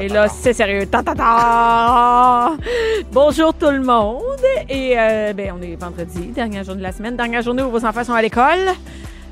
Et là, c'est sérieux. Ta, ta, ta. Bonjour tout le monde. Et euh, ben, on est vendredi, dernière journée de la semaine, dernière journée où vos enfants sont à l'école.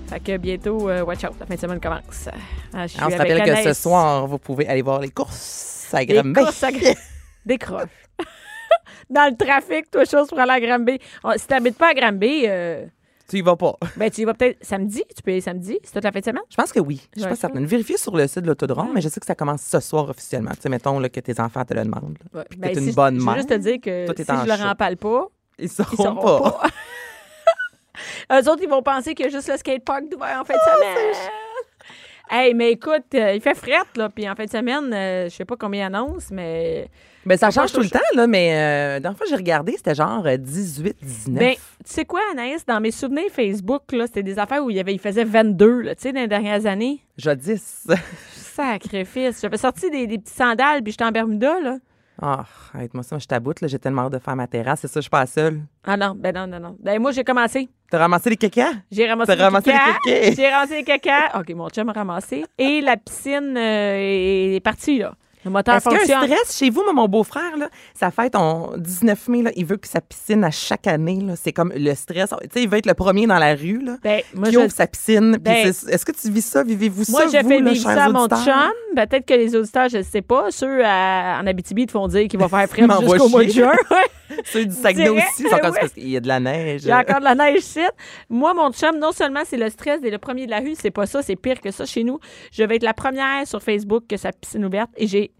Fait que bientôt, euh, watch out, la fin de semaine commence. Ah, je suis On se rappelle que ce soir, vous pouvez aller voir les courses à Des Granby. courses à Gra- Décroche. Dans le trafic, toi, chose pour aller à Granby. Oh, si t'habites pas à Granby, euh, Tu y vas pas. ben, tu y vas peut-être samedi. Tu peux y aller samedi. C'est toute la fin de semaine. Je pense que oui. Je suis pas ça. certaine. Vérifiez sur le site de l'autodrome, mais je sais que ça commence ce soir officiellement. Tu sais, mettons là, que tes enfants te le demandent. là. Ouais. Puis Ben, que t'es si une je- bonne Je veux mère. juste te dire que Toi, t'es si en je leur en parle pas, Ils ils sauront, sauront pas. pas. Eux autres, ils vont penser qu'il y a juste le skatepark d'ouvert en fin de Ah, semaine. Hey, mais écoute, euh, il fait frette, là, puis en fin de semaine, euh, je sais pas combien ils annoncent, mais... Ben, ça change tout le temps, là, mais euh, la fois que j'ai regardé, c'était genre euh, 18, 19. Ben, tu sais quoi, Anaïs, dans mes souvenirs Facebook, là, c'était des affaires où il, y avait, il faisait 22, là, tu sais, dans les dernières années. Jadis. Sacrifice. J'avais sorti des, des petites sandales, puis j'étais en Bermuda, là. Ah, arrête-moi ça, je t'aboute, là. J'ai tellement hâte de faire ma terrasse. C'est ça, je suis pas seule. Ah non, ben non, non, non. Ben moi, j'ai commencé. T'as ramassé les caca? J'ai ramassé, ramassé les caca. kékés. J'ai ramassé les caca. OK, mon chum a ramassé. Et la piscine euh, est partie, là. Le moteur Est-ce fonctionne. stress chez vous, moi, mon beau-frère, là, sa fête en 19 mai, là, il veut que sa piscine à chaque année, là, c'est comme le stress. Tu sais, il veut être le premier dans la rue, là, Ben, moi, qui je- ouvre sa piscine. Ben, Est-ce que tu vis ça? Vivez-vous Moi, ça, j'ai vous, fait vivre ça à mon chum. Ben, Peut-être que les auditeurs, je ne sais pas. Ceux à- en Abitibi, te font dire qu'il va faire frais jusqu'au mois de juin. Ceux du Saguenay aussi, sont parce qu'il y a de la neige. Il y a encore de la neige ici. Moi, mon chum, non seulement c'est le stress dès le premier de la rue, c'est pas ça, c'est pire que ça chez nous. Je vais être la première sur Facebook que sa piscine ouverte et j'ai.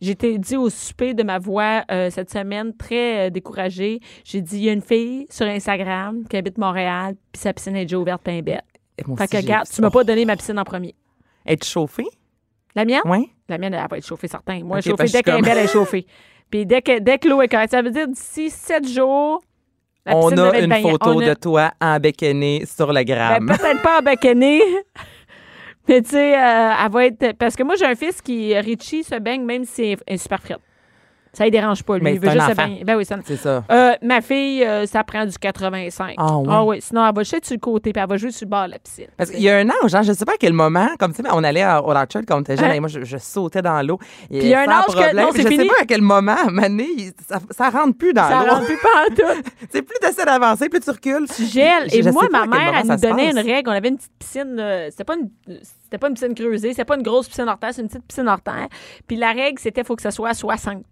J'étais dit au souper de ma voix euh, cette semaine, très euh, découragée. J'ai dit, il y a une fille sur Instagram qui habite Montréal, puis sa piscine est déjà ouverte, pain bête. Moi Fait que, regarde, tu m'as pas donné ma piscine en premier. Être chauffé? La mienne? Oui. La mienne, elle va être chauffée, certain. Moi, Ok, chauffée, dès qu'elle est belle, elle est chauffée. Puis dès que, dès que l'eau est correcte, ça veut dire d'ici sept jours, la On a une photo a- de toi en bécané sur le Ben, gramme. peut-être pas en. Mais tu sais, euh, elle va être. Parce que moi, j'ai un fils qui, Richie, se baigne même si elle est super frette. Ça ne dérange pas, lui. Mais il veut juste baigner. Ben oui, ça. c'est ça. Euh, ma fille, euh, ça prend du 85. Ah oui? oui. Sinon, elle va jeter sur le côté, puis elle va jouer sur le bord de la piscine. Parce qu'il y a un âge, hein, je sais pas à quel moment, comme tu sais, on allait à- au Larcher quand on était jeune, Hein? et moi, je, je sautais dans l'eau. Puis il y a un âge que- problème. non, c'est Je fini. sais pas à quel moment, Mané, ça, ça rentre plus dans Ça l'eau. rentre plus pas en tout. C'est plus tu essaies d'avancer, plus tu recules. Tu gèles. Et je moi, ma mère, elle ça nous donnait une règle. On avait une petite piscine. euh, c'était pas une. C'était pas une piscine creusée, c'était pas une grosse piscine hors terre, c'est une petite piscine hors terre. Puis la règle, c'était faut que ça soit à 60.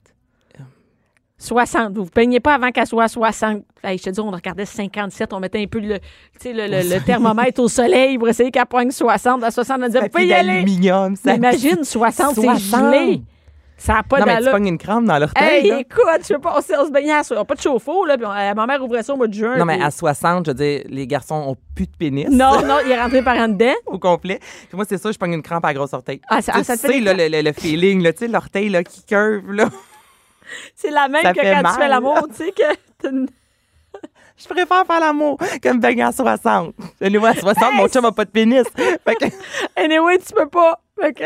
60. Vous ne peignez pas avant qu'elle soit à 60. Hey, je te dis, on regardait 57, on mettait un peu le, sais, le, le- le thermomètre au soleil pour essayer qu'elle poigne 60. À 60, on disait, vous pouvez y aller. ça. Imagine, 60, c'est 60. gelé. Ça n'a pas Non, mais tu pognes une crampe dans l'orteil. Hey, là. écoute, je veux pas, on se on se baignait à on a pas de chauffe-eau, là, puis on- euh, ma mère ouvrait ça au mois de juin. Non, mais à 60, je veux dire, les garçons ont plus de pénis. Non, non, il est rentré par en dedans. Au complet. Puis moi, c'est ça, je pogne une crampe à la grosse orteil. Ah, ça- tu ah, ça te sais, fait des là, le, le- le feeling, là, tu sais, l'orteil là, qui curve, là. C'est la même Ça que quand mal. tu fais l'amour, tu sais, que une- Je préfère faire l'amour que me baigner à 60. Le nouveau à 60, mon chum a pas de pénis. Fait que, Anyway, tu peux pas. Fait que...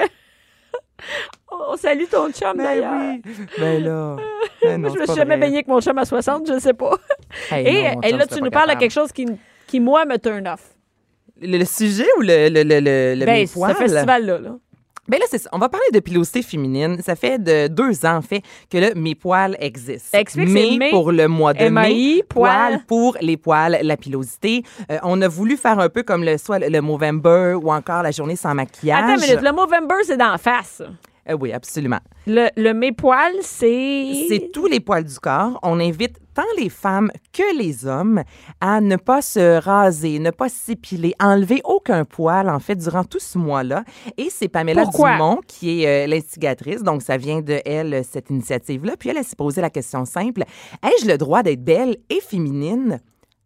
On salue ton chum, ben d'ailleurs. oui. Ben là. Ben non, je me suis jamais vrai. baigné avec mon chum à 60, je sais pas. Hey, et, non, mon et chum là, tu nous parles de quelque chose qui, qui moi, me turn off. Le, le sujet ou le, le, le, le, ben, mes ce festival-là. Là. Ben là, c'est ça. On va parler de pilosité féminine. Ça fait de deux ans, en fait, que le Mes poils existe. Explique, mais Mes- pour le mois de M.A.I., mai, poils. pour les poils, la pilosité. Euh, on a voulu faire un peu comme le soit le, Movember ou encore la journée sans maquillage. Attends une minute, le Movember, c'est d'en face. Euh, oui, absolument. Le, le mes poils, c'est... C'est tous les poils du corps. On invite tant les femmes que les hommes à ne pas se raser, ne pas s'épiler, enlever aucun poil, en fait, durant tout ce mois-là. Et c'est Pamela Pourquoi? Dumont qui est euh, l'instigatrice, donc ça vient de elle, cette initiative-là. Puis elle, elle s'est posé la question simple, ai-je le droit d'être belle et féminine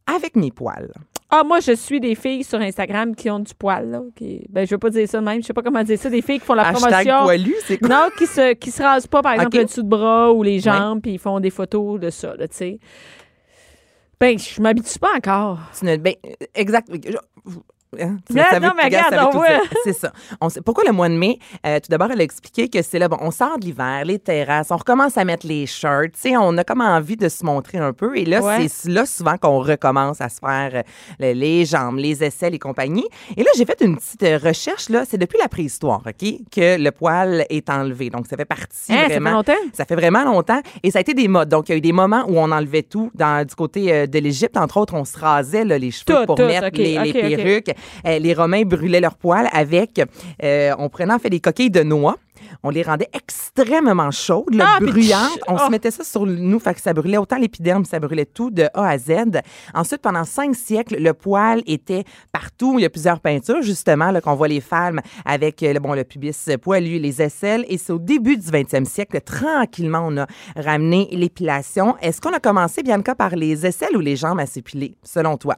avec mes poils? Ah, moi, je suis des filles sur Instagram qui ont du poil, là. Qui... Ben, je veux pas dire ça de même. Je sais pas comment dire ça. Des filles qui font la Hashtag promotion. poilu, c'est quoi? Non, qui se, qui se rasent pas, par exemple, le dessous de bras ou les jambes, puis ils font des photos de ça, là, tu sais. Ben, je m'habitue pas encore. Ben, exact. Hein, tu Non, savais non, tout, mais regarde. C'est ça. On sait- pourquoi le mois de mai? Euh, tout d'abord, elle a expliqué que c'est là, bon, on sort de l'hiver, les terrasses, on recommence à mettre les shirts, tu sais, on a comme envie de se montrer un peu. Et là, Ouais. c'est là souvent qu'on recommence à se faire euh, le- les jambes, les aisselles et compagnie. Et là, j'ai fait une petite euh, recherche, là, c'est depuis la préhistoire, OK, que le poil est enlevé. Donc, ça fait partie Hein, ça fait vraiment... longtemps? Ça fait vraiment longtemps. Et ça a été des modes. Donc, il y a eu des moments où on enlevait tout. Dans, du côté euh, de l'Égypte, entre autres, on se rasait là, les cheveux Tout, pour tout, mettre les, perruques. Les Romains brûlaient leurs poils avec... euh, on prenait en fait des coquilles de noix. On les rendait extrêmement chaudes, Ah, On oh. se mettait ça sur nous, fait que ça brûlait autant l'épiderme, ça brûlait tout de A à Z. Ensuite, pendant cinq siècles, le poil était partout. Il y a plusieurs peintures, justement, qu'on voit les femmes avec euh, le, bon, le pubis poilu, les aisselles. Et c'est au début du 20e siècle, tranquillement, on a ramené l'épilation. Est-ce qu'on a commencé, Bianca, par les aisselles ou les jambes à s'épiler, selon toi,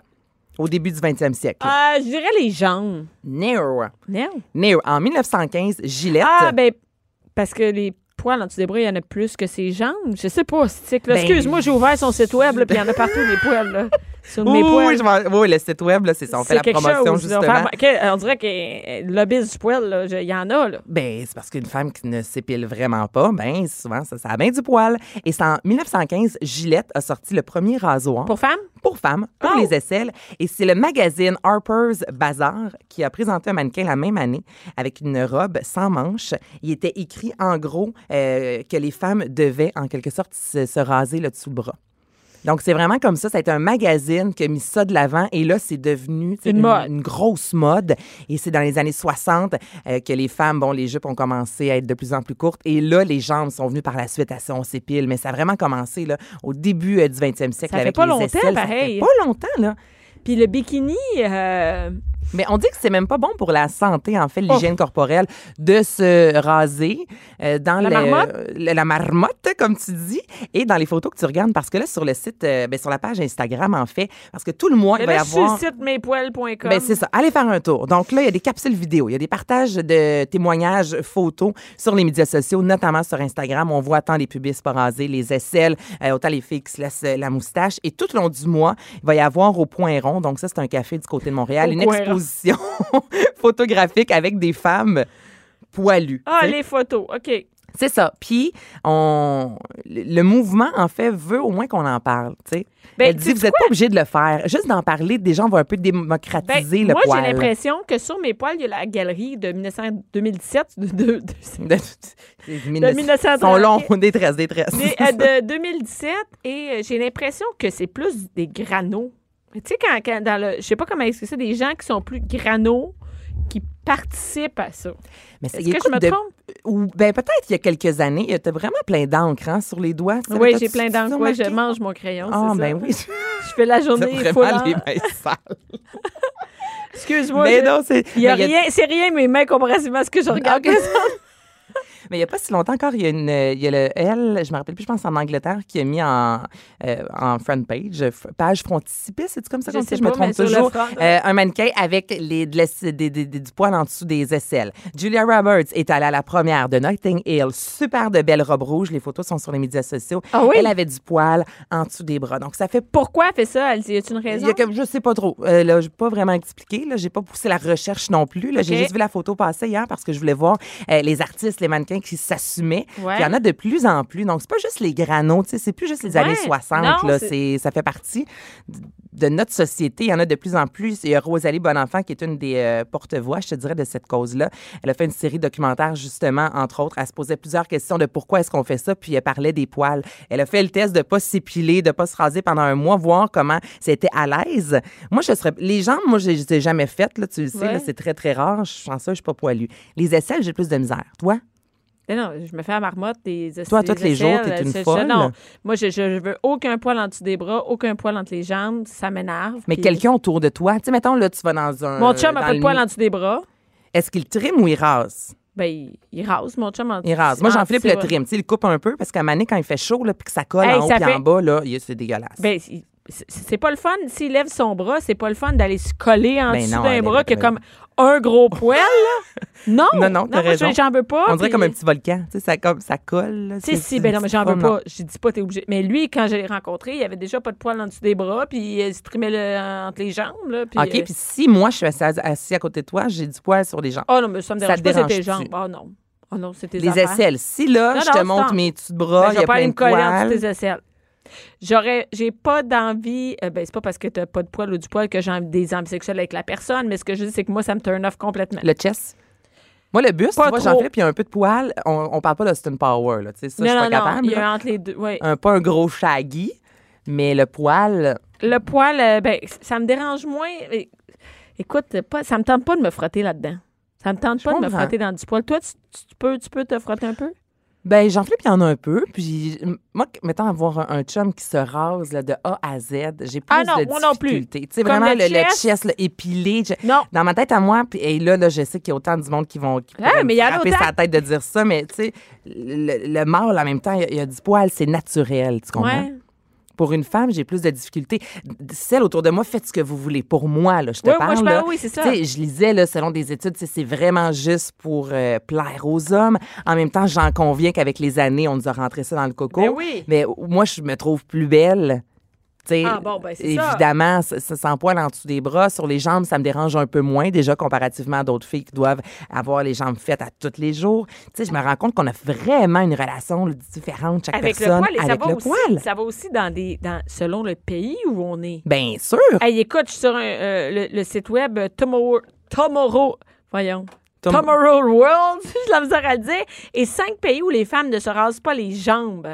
au début du 20e siècle? Euh, je dirais les jambes. No. Non? No. En 1915, Gillette. Ah, ben, parce que les poils en dessous des bras, il y en a plus que ses jambes. Je sais pas, c'est. Ben- Excuse-moi, j'ai ouvert son site web, puis il y en a partout des poils, là. Sur mes oui, poils. le site web, là, c'est ça. On fait la promotion, chose. là. justement. Que- on dirait que euh, le lobbyiste du poil, il y en a, là. Ben, c'est parce qu'une femme qui ne s'épile vraiment pas, ben, souvent, ça, ça a bien du poil. Et c'est en 1915, Gillette a sorti le premier rasoir Pour femmes? pour femmes, pour Oh! les aisselles. Et c'est le magazine Harper's Bazaar qui a présenté un mannequin la même année avec une robe sans manches. Il était écrit, en gros, euh, que les femmes devaient, en quelque sorte, se, se raser le dessous le bras. Donc, c'est vraiment comme ça. Ça a été un magazine qui a mis ça de l'avant. Et là, c'est devenu Une grosse mode. Et c'est dans les années 60 euh, que les femmes, bon, les jupes ont commencé à être de plus en plus courtes. Et là, les jambes sont venues par la suite à ça, on s'épile. Mais ça a vraiment commencé là, au début euh, du 20e siècle. Ça fait pas les longtemps, aisselles. Ça pareil. fait pas longtemps, là. Puis le bikini, euh, Mais on dit que c'est même pas bon pour la santé, en fait, Oh. l'hygiène corporelle, de se raser euh, dans La le- marmotte? le- la marmotte, comme tu dis, et dans les photos que tu regardes, parce que là, sur le site, euh, ben, sur la page Instagram, en fait, parce que tout le mois, il mais va y avoir... sur le site mespoils.com. Ben, c'est ça. Allez faire un tour. Donc là, il y a des capsules vidéo, il y a des partages de témoignages photos sur les médias sociaux, notamment sur Instagram. On voit tant les pubis pas rasés, les aisselles, euh, autant les filles qui se laissent euh, la moustache. Et tout au long du mois, il va y avoir au Point Rond, donc ça, c'est un café du côté de Montréal, Au une. Exposition photographique avec des femmes poilues. Ah, les photos, OK. C'est ça. Puis, on... le mouvement, en fait, veut au moins qu'on en parle. sais. Ben, Elle dit, vous n'êtes pas obligé de le faire. Juste d'en parler, des gens vont un peu démocratiser Ben, le moi, poil. j'ai l'impression que sur mes poils, il y a la galerie de 1900 2017, de, de, de- De, de 1900. 1930. sont longs, des tresses, des tresses. Mais, euh, de 2017 et euh, j'ai l'impression que c'est plus des granos. Tu sais, quand, quand dans le. Je sais pas comment expliquer ça, des gens qui sont plus granos qui participent à ça. Mais c'est- Est-ce que je me de- trompe? ou ben peut-être il y a quelques années, tu as vraiment plein d'encre hein, sur les doigts. Ça, Oui, j'ai plein d'encre. Ouais, je mange mon crayon. Ah, c'est ben oui. Je fais la journée full vraiment en- les mains sales. Excuse-moi. mais je- non, c'est. Il y a mais rien, c'est rien mes mains comparativement à ce que je regarde. Ok. Mais il n'y a pas si longtemps encore, il y a, une, il y a le L, je me rappelle plus, je pense en Angleterre, qui a mis en, euh, en front page, page frontispice, c'est comme ça Je qu'on dit? Je me trompe toujours. front, Euh, un mannequin avec les, de la- des- des- des- du poil en dessous des aisselles. Julia Roberts est allée à la première de Notting Hill. Super de belle robe rouge. Les photos sont sur les médias sociaux. Ah oui? Elle avait du poil en dessous des bras. Donc, ça fait Pourquoi elle fait ça? Elle dit, y a une il raison? y a comme, je sais pas trop. Euh, là, j'ai pas vraiment expliqué. Là, j'ai pas poussé la recherche non plus. Là, j'ai juste vu la photo passer hier parce que je voulais voir euh, les artistes, les mannequins qui s'assumaient. Ouais. Il y en a de plus en plus. Donc c'est pas juste les granos, c'est plus juste les années Ouais. 60. Non, là, c'est- c'est, ça fait partie de notre société. Il y en a de plus en plus. Il y a Rosalie Bonenfant qui est une des euh, porte-voix, je te dirais, de cette cause-là. Elle a fait une série documentaire justement, entre autres. Elle se posait plusieurs questions de pourquoi est-ce qu'on fait ça, puis elle parlait des poils. Elle a fait le test de pas s'épiler, de pas se raser pendant un mois, voir comment c'était à l'aise. Moi, je serais. Les jambes, moi, je les ai jamais faites, là, tu le sais, Ouais. c'est très, très rare. Je suis chanceuse, je suis pas poilue. Les aisselles, j'ai plus de misère. Toi? Non, non, je me fais à marmotte des Toi, tous les jours, t'es une je- folle. Non, moi, je, je veux aucun poil en dessous des bras, aucun poil entre les jambes. Ça m'énerve. Mais puis- quelqu'un autour de toi, tu sais, mettons, là, tu vas dans un. Mon chum dans pas de le poil en dessous des bras. Est-ce qu'il trime ou il rase? Ben, il, il rase, mon chum. En Il rase. Moi, en Jean-Philippe dessous, le trime. Tu sais, il coupe un peu parce qu'à un moment donné, quand il fait chaud, là, puis que ça colle Hey, en haut fait- en bas, là, il- c'est dégueulasse. Ben, il- c'est pas le fun. S'il lève son bras, c'est pas le fun d'aller se coller en Ben dessous d'un bras qui a comme un gros poil. Non! Non, non, t'as raison. j'en veux pas. On dirait comme un petit volcan. Tu sais, ça, comme, ça colle. Tu sais, si, ben non, mais j'en veux pas. Je dis pas, t'es obligé. Mais lui, quand je l'ai rencontré, il avait déjà pas de poil en dessous des bras, puis il se trimait le- entre les jambes, là. Puis, OK, euh, puis si moi, je suis assis, assis à côté de toi, j'ai du poil sur les jambes. Oh non, mais ça me Ça dérange te pas, c'est tes jambes. Oh non. Oh non, c'est tes les affaires. aisselles. Si là, Non, je te montre en- mes petits Ben, bras, je il y vais a pas aller plein me de coller entre poils. tes aisselles. J'aurais, j'ai pas d'envie, euh, ben c'est pas parce que t'as pas de poil ou du poil que j'ai des envies sexuelles avec la personne, mais ce que je dis, c'est que moi, ça me turn off complètement. Le chest. Moi, le buste, trop. Jean-Philippe, il y a un peu de poil. On, on parle pas d'Austin Power, là. Tu sais, ça, non, je suis non, pas non, capable. il y a entre les deux. Un, pas un gros shaggy, mais le poil. Le poil, euh, ben, ça me dérange moins. Écoute, pas, ça me tente pas de me frotter là-dedans. Ça me tente Je pas de me frotter dans du poil. Toi, tu, tu peux, tu peux te frotter un peu? Ben, Jean-Philippe, il y en a un peu. Puis, moi, mettons, avoir un, un chum qui se rase là, de A à Z, j'ai plus Ah non, de moi difficultés. Tu sais, vraiment, le le, le chest. épilé. je- Non. Dans ma tête à moi, puis et là, là, je sais qu'il y a autant du monde qui vont qui Ah, pourraient mais me frapper sa tête de dire ça, mais tu sais, le, le mâle, en même temps, il y a, il y a du poil, c'est naturel, tu comprends? Ouais. Pour une femme, j'ai plus de difficultés. Celle autour de moi, faites ce que vous voulez. Pour moi, là, je te Oui, moi, parle. je là, parle, oui, c'est ça. je lisais, là, selon des études, c'est vraiment juste pour euh, plaire aux hommes. En même temps, j'en conviens qu'avec les années, on nous a rentré ça dans le coco. Ben oui. Mais moi, je me trouve plus belle. Ah, bon, ben, c'est ça. évidemment, ça, ça sans poil en dessous des bras, sur les jambes, ça me dérange un peu moins, déjà comparativement à d'autres filles qui doivent avoir les jambes faites à tous les jours. Tu sais, je me rends compte qu'on a vraiment une relation différente, chaque Avec le poil, et ça va le aussi, poil. ça va aussi dans des, dans, selon le pays où on est. Bien sûr. Hey, écoute, je suis sur un, euh, le, le site web euh, Tomorrow, Tomorrow, voyons. Tom- Tomorrow World, j'ai la misère à le dire, et cinq pays où les femmes ne se rasent pas les jambes.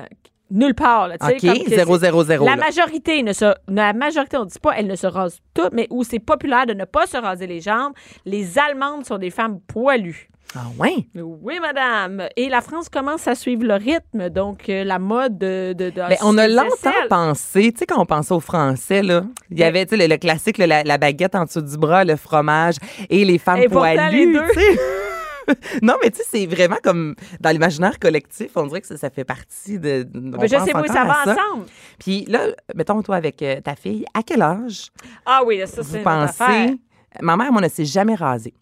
Nulle part. Là, OK, comme que 0, c'est- 0, 0. La là. majorité ne se, la majorité, on dit pas, elles ne se rasent toutes, mais où c'est populaire de ne pas se raser les jambes, les Allemandes sont des femmes poilues. Ah ouais? Oui, madame. Et la France commence à suivre le rythme, donc euh, la mode de. de, de Ben, on a longtemps pensé, tu sais, quand on pensait aux Français, là, il y avait, tu sais, le, le classique, là, la, la baguette en dessous du bras, le fromage et les femmes Et pourtant, les poilues. deux. non, mais tu sais, c'est vraiment comme dans l'imaginaire collectif, on dirait que ça, ça fait partie de. Ben, je sais pas, ça va ensemble. Puis là, mettons, toi, avec euh, ta fille, à quel âge Ah oui, ça, c'est vous pensez. Ma mère, moi, ne s'est jamais rasée.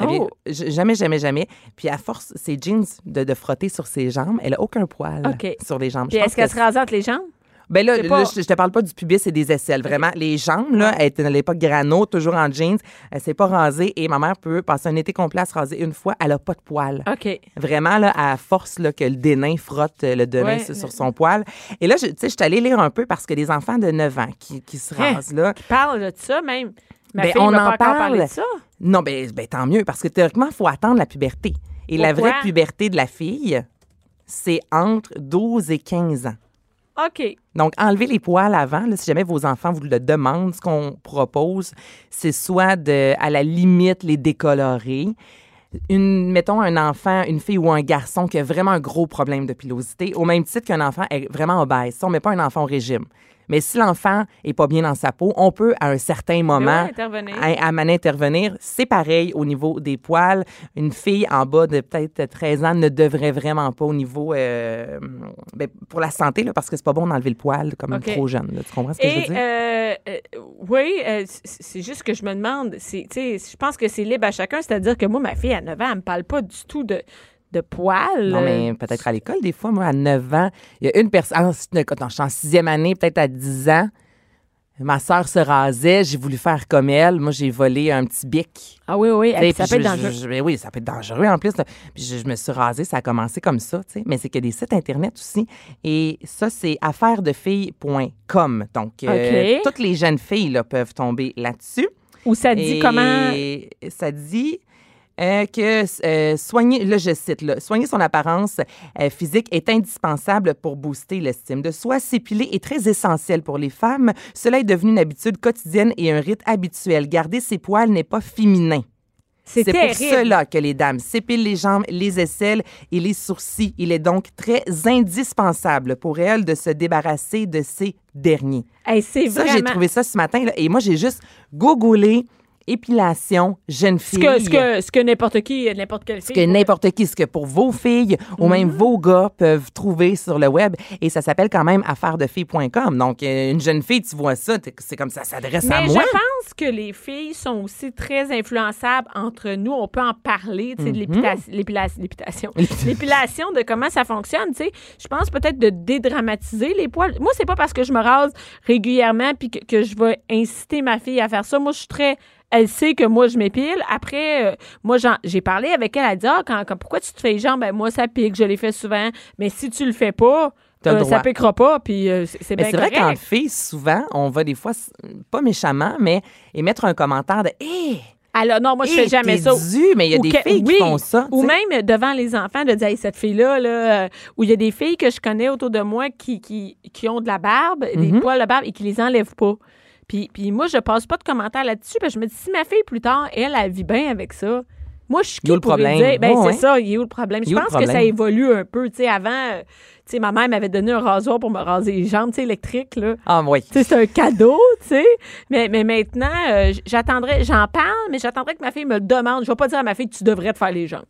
Oh. Jamais, jamais, jamais. Puis à force, ses jeans de, de frotter sur ses jambes, elle a aucun poil sur les jambes. Puis est-ce qu'elle que se rase entre les jambes? Ben là, là, pas- je, te parle pas du pubis et des aisselles. Vraiment, les jambes, là, elle était à l'époque grano, toujours en jeans. Elle s'est pas rasée et ma mère peut passer un été complet à se raser une fois. Elle a pas de poils. OK. Vraiment, là, à force là, que le dénain frotte euh, le dénain Ouais. sur, son poil. Et là, tu sais, je suis allée lire un peu parce que les enfants de 9 ans qui, qui se Hein? rasent, là, Parle de ça même. Ma Ben, fille on en pas parlé de parle. ça. non, ben, ben tant mieux, parce que théoriquement, il faut attendre la puberté. Et la vraie puberté de la fille, c'est entre 12 et 15 ans. OK. Donc, enlever les poils avant, là, si jamais vos enfants vous le demandent, ce qu'on propose, c'est soit de, à la limite, les décolorer. Mettons un enfant, une fille ou un garçon qui a vraiment un gros problème de pilosité, au même titre qu'un enfant est vraiment obèse. Ça, on met pas un enfant au régime. Mais si l'enfant est pas bien dans sa peau, on peut, à un certain moment, ouais, intervenir. à, intervenir. C'est pareil au niveau des poils. Une fille en bas de peut-être 13 ans ne devrait vraiment pas au niveau euh, ben, pour la santé, là, parce que c'est pas bon d'enlever le poil comme OK. trop jeune. là. Tu comprends ce que je veux Et, dire? euh, euh, oui, c'est juste que je me demande, je pense que c'est libre à chacun, c'est-à-dire que moi, ma fille à 9 ans, elle me parle pas du tout de, de poils. Non, mais peut-être à l'école, des fois, moi, à 9 ans, il y a une personne. Attends, je suis en sixième année, peut-être à 10 ans. Ma sœur se rasait, j'ai voulu faire comme elle. Moi, j'ai volé un petit bic. Ah oui, oui, ça puis peut être dangereux. je- je- oui, ça peut être dangereux en plus. là. Puis je, me suis rasée, ça a commencé comme ça, tu sais. Mais c'est que des sites Internet aussi. Et ça, c'est affairesdefilles.com. Donc, euh, toutes les jeunes filles là, peuvent tomber là-dessus. Ou ça dit Et comment? Ça dit euh, que euh, soigner, là je cite, là, soigner son apparence euh, physique est indispensable pour booster l'estime de soi. S'épiler est très essentiel pour les femmes. Cela est devenu une habitude quotidienne et un rite habituel. Garder ses poils n'est pas féminin. C'est pour cela que les dames s'épilent les jambes, les aisselles et les sourcils. Il est donc très indispensable pour elles de se débarrasser de ces derniers. Hey, Ça, j'ai trouvé ça ce matin. là, et moi, j'ai juste googlé épilation jeune Ce fille. que, ce que, ce que n'importe qui, n'importe quelle Ce que n'importe qui, ce que pour vos filles ou même vos gars peuvent trouver sur le web. Et ça s'appelle quand même affairesdefilles.com. Donc, euh, une jeune fille, tu vois ça, c'est comme ça s'adresse à Mais moi. je pense que les filles sont aussi très influençables entre nous. On peut en parler, tu sais, de Mm-hmm. l'épilation, l'épilation, l'épilation. l'épilation, de comment ça fonctionne, tu sais. Je pense peut-être de dédramatiser les poils. Moi, c'est pas parce que je me rase régulièrement puis que, que je vais inciter ma fille à faire ça. Moi, je suis très elle sait que moi, je m'épile. Après, euh, moi, j'ai parlé avec elle. Elle a dit Ah, quand, quand- pourquoi tu te fais les jambes? Ben, moi, ça pique. Je les fais souvent. Mais si tu le fais pas, euh, ça piquera pas. Puis euh, c'est bien vrai qu'en fille, souvent, on va des fois, pas méchamment, mais émettre un commentaire de Hé! Alors, non, moi, je fais jamais ça. dû, mais il y a Ou des que- filles oui, qui font ça. Ou même devant les enfants, de dire, hey, cette fille-là, là, euh, où il y a des filles que je connais autour de moi qui, qui, qui ont de la barbe, des poils de barbe et qui les enlèvent pas. Puis, puis moi, je passe pas de commentaires là-dessus, parce que je me dis, si ma fille, plus tard, elle, elle vit bien avec ça. Moi, je suis qui le pour lui problème? dire, ben, c'est ça, il est où le problème? Je pense que ça évolue un peu. Tu sais, avant, euh, tu sais, ma mère m'avait donné un rasoir pour me raser les jambes, tu sais, électrique, là. Ah, oui. Tu sais, c'est un cadeau, tu sais. Mais, mais maintenant, euh, j'attendrai, j'en parle, mais j'attendrai que ma fille me le demande. Je vais pas dire à ma fille, tu devrais te faire les jambes.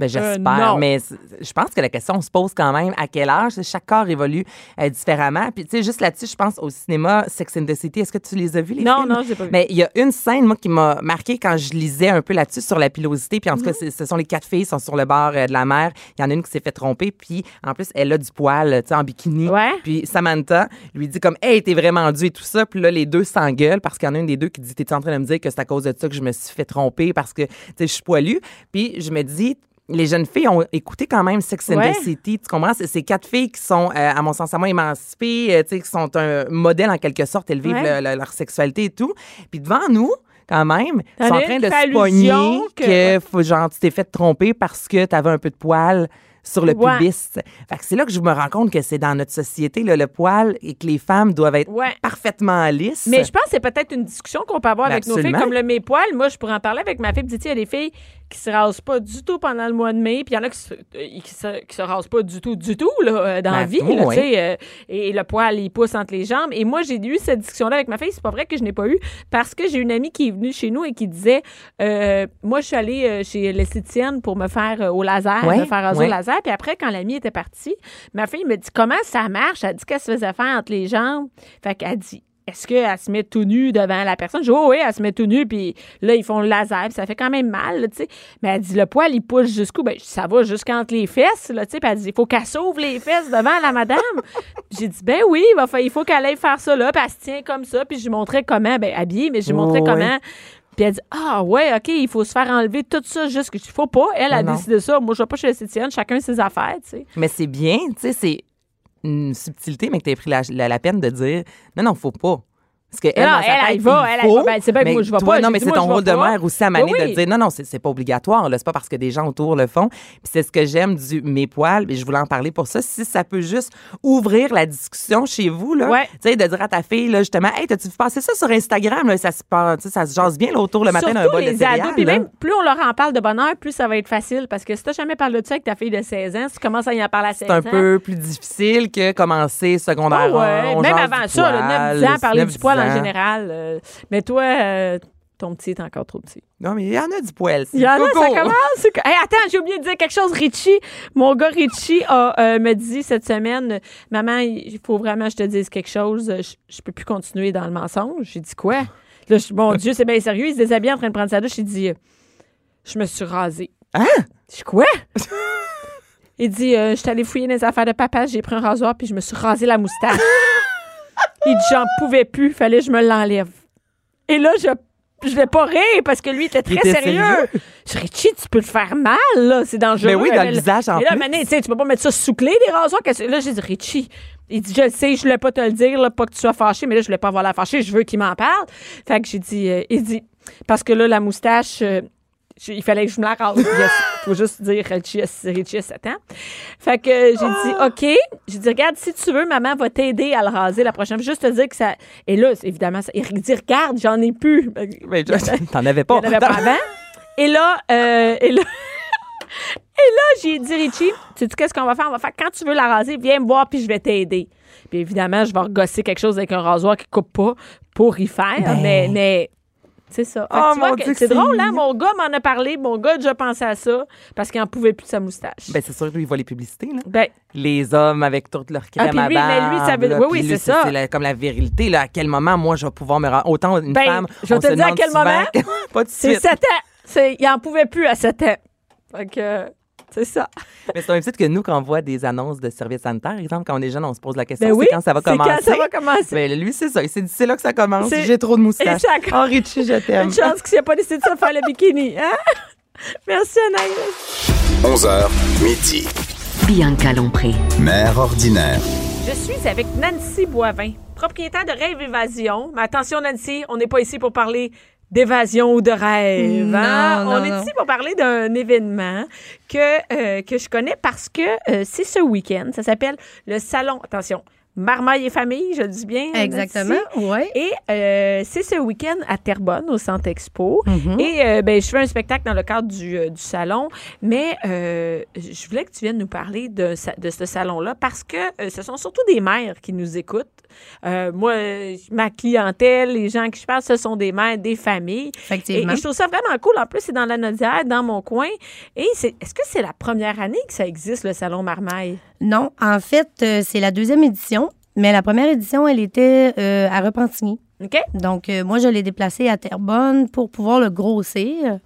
Ben, j'espère. non. mais je pense que la question se pose quand même à quel âge. Chaque corps évolue euh, différemment? Puis, tu sais, juste là-dessus, je pense au cinéma Sex and the City. Est-ce que tu les as vus, les Non, films? non, je l'ai pas vu. Mais il y a une scène, moi, qui m'a marqué quand je lisais un peu là-dessus sur la pilosité. Puis, en tout cas, c'est- ce sont les quatre filles, sont sur le bord euh, de la mer. Il y en a une qui s'est fait tromper. Puis, en plus, elle a du poil, tu sais, en bikini. Ouais. Puis, Samantha lui dit comme, hey, t'es vraiment dû et tout ça. Puis là, les deux s'engueulent parce qu'il y en a une des deux qui dit, t'es en train de me dire que c'est à cause de ça que je me suis fait tromper parce que, tu sais, je suis poilue? Puis, je me dis, les jeunes filles ont écouté quand même Sex and Ouais. the City. Tu comprends? C'est ces quatre filles qui sont, euh, à mon sens, à moi, émancipées, euh, qui sont un modèle en quelque sorte. Elles vivent Ouais. le- le- leur sexualité et tout. Puis devant nous, quand même, ils sont en train de se pogner que, que- faut, genre, tu t'es fait tromper parce que tu avais un peu de poil sur le Ouais. pubis. Fait que c'est là que je me rends compte que c'est dans notre société, là, le poil, et que les femmes doivent être Ouais. parfaitement lisses. Mais je pense que c'est peut-être une discussion qu'on peut avoir Ben, avec nos filles, comme le mes poils. Moi, je pourrais en parler avec ma fille. Puis, tu sais, il y a des filles qui se rasent pas du tout pendant le mois de mai, puis il y en a qui se, euh, qui se, qui se rasent pas du tout, du tout, là, euh, dans la Ben, vie, oui, là, oui. tu sais. euh, et le poil, il pousse entre les jambes. Et moi, j'ai eu cette discussion-là avec ma fille. C'est pas vrai que je n'ai pas eu, parce que j'ai une amie qui est venue chez nous et qui disait, euh, moi, je suis allée chez l'esthéticienne pour me faire au laser, me faire raser au laser. Puis après, quand l'amie était partie, ma fille me dit, comment ça marche? Elle dit qu'elle se faisait faire entre les jambes? Fait qu'elle dit, est-ce qu'elle se met tout nu devant la personne? Je dis, oh oui, elle se met tout nu, puis là, ils font le laser, puis ça fait quand même mal, tu sais. Mais elle dit, le poil, il pousse jusqu'où? Ben, ça va jusqu'entre les fesses, là, tu sais. Puis elle dit, il faut qu'elle s'ouvre les fesses devant la madame. J'ai dit, ben oui, il va fa- il faut qu'elle aille faire ça, là, puis elle se tient comme ça, puis je lui montrais comment, ben, habillée, mais je lui montrais Oh, comment. Puis elle dit, ah ouais, OK, il faut se faire enlever tout ça jusque. Il faut pas. Elle a Non, décidé ça. Moi, je vais pas chez l'esthéticienne, chacun ses affaires, tu sais. Mais c'est bien, tu sais, c'est une subtilité, mais que tu pris la, la- la peine de dire non, non, faut pas. Parce que elle, Non, elle, va, elle, elle faut, va. Ben, c'est bien que moi, je vais toi, pas. Non, mais c'est ton rôle de pas. mère aussi à Oui, oui. de dire non, non, c'est c'est pas obligatoire. là. C'est pas parce que des gens autour le font. Puis c'est ce que j'aime du mes poils. Et je voulais en parler pour ça. Si ça peut juste ouvrir la discussion chez vous, là, Ouais. tu sais, de dire à ta fille, là, justement, hey, t'as-tu vu passer ça sur Instagram? Là, ça, se, passe- ça se jase bien là, autour le matin d'un bol de les céréales. ados. Puis même, plus on leur en parle de bonheur, plus ça va être facile. Parce que si t'as jamais parlé de ça avec ta fille de 16 ans, si tu commences à y en parler à 16 c'est ans. un peu plus difficile que commencer secondaire ouais, on même avant ça, là, 9 poil, ans, parler 9, du poil en 10 ans. général. euh, mais toi, euh, ton petit est encore trop petit. Non, mais il y en a du poil. Il y en a, ça commence. Hey, attends, j'ai oublié de dire quelque chose. Richie, mon gars Richie a, euh, me dit cette semaine, maman, il faut vraiment que je te dise quelque chose. Je, je peux plus continuer dans le mensonge. J'ai dit quoi? Là, je, mon Dieu, c'est bien sérieux. Il se déshabille en train de prendre sa douche. Il dit, je me suis rasée. Hein? Je dis quoi? Il dit, euh, je suis allée fouiller les affaires de papa, j'ai pris un rasoir, puis je me suis rasé la moustache. Il dit, j'en pouvais plus, fallait que je me l'enlève. Et là, je je vais pas rire parce que lui était très était sérieux. sérieux? Je dis, Richie, tu peux te faire mal, là. C'est dangereux. Mais oui, dans le visage, en Mais là, plus. Tu sais, tu peux pas mettre ça sous clé, des rasoirs. Là, j'ai dit, Richie, il dit, je le sais, je voulais pas te le dire, là, pas que tu sois fâché, mais là, je voulais pas avoir la fâchée, je veux qu'il m'en parle. Fait que j'ai dit, euh, il dit, parce que là, la moustache, euh, il fallait que je me la rase. Il faut juste dire Richie, a- Richie a 7 ans. Fait que j'ai dit, OK. J'ai dit, regarde, si tu veux, maman va t'aider à le raser la prochaine fois. Juste te dire que ça. Et là, évidemment, ça... il dit, regarde, j'en ai plus. Mais t'en avais pas. n'y en avait pas avant. Et là, euh, et là, et là, j'ai dit, Richie, tu sais qu'est-ce qu'on va faire? On va faire, quand tu veux la raser, viens me voir, puis je vais t'aider. Puis évidemment, je vais regosser quelque chose avec un rasoir qui coupe pas pour y faire, Ben. mais, mais c'est ça. Que Oh, que que c'est c'est drôle, hein? mignon. Mon gars m'en a parlé, mon gars a déjà pensé à ça, parce qu'il en pouvait plus de sa moustache. Ben, c'est sûr, lui, il voit les publicités, là. Ben, Les hommes avec toute leur crème Ah, puis à lui, mais lui, ça veut- oui, là, oui, puis c'est ça. la- comme la virilité, là. À quel moment, moi, je vais pouvoir me rendre. Autant une Ben, femme. je vais te dire à quel souvent- moment. Pas de c'est suite. 7 ans. C'est- Il en pouvait plus à 7 ans. Fait que, c'est ça. Mais c'est un petit que nous, quand on voit des annonces de services sanitaires, par exemple, quand on est jeune, on se pose la question Ben oui, c'est quand ça va commencer. quand ça va commencer. Ben, lui, c'est ça. Il s'est dit, c'est là que ça commence. J'ai trop de moustaches. ça- Oh, Richie, je t'aime. Une chance qu'il n'a pas décidé de se faire le bikini. Hein? Merci, Anaïs. 11h, midi. Bianca Lompré. Mère ordinaire. Je suis avec Nancy Boivin, propriétaire de Rêve Évasion. Mais attention, Nancy, on n'est pas ici pour parler d'évasion ou de rêve. Non, hein? non, on est non. ici pour parler d'un événement que, euh, que je connais parce que euh, c'est ce week-end. Ça s'appelle le Salon, attention, Marmaille et famille, je le dis bien. Exactement, oui. Et euh, c'est ce week-end à Terrebonne, au Centre Expo. Mhm. Et euh, ben, je fais un spectacle dans le cadre du, euh, du salon, mais je voulais que tu viennes nous parler de, de ce salon-là parce que ce sont surtout des mères qui nous écoutent. Euh, moi, ma clientèle, les gens qui je parle, ce sont des mères, des familles. Et, Effectivement. et je trouve ça vraiment cool. En plus, c'est dans la Nodière, dans mon coin. Et c'est, est-ce que c'est la première année que ça existe, le salon Marmaille? Non, en fait, euh, c'est la deuxième édition, mais la première édition, elle était euh, à Repentigny. OK? Donc, euh, moi, je l'ai déplacé à Terrebonne pour pouvoir le grossir.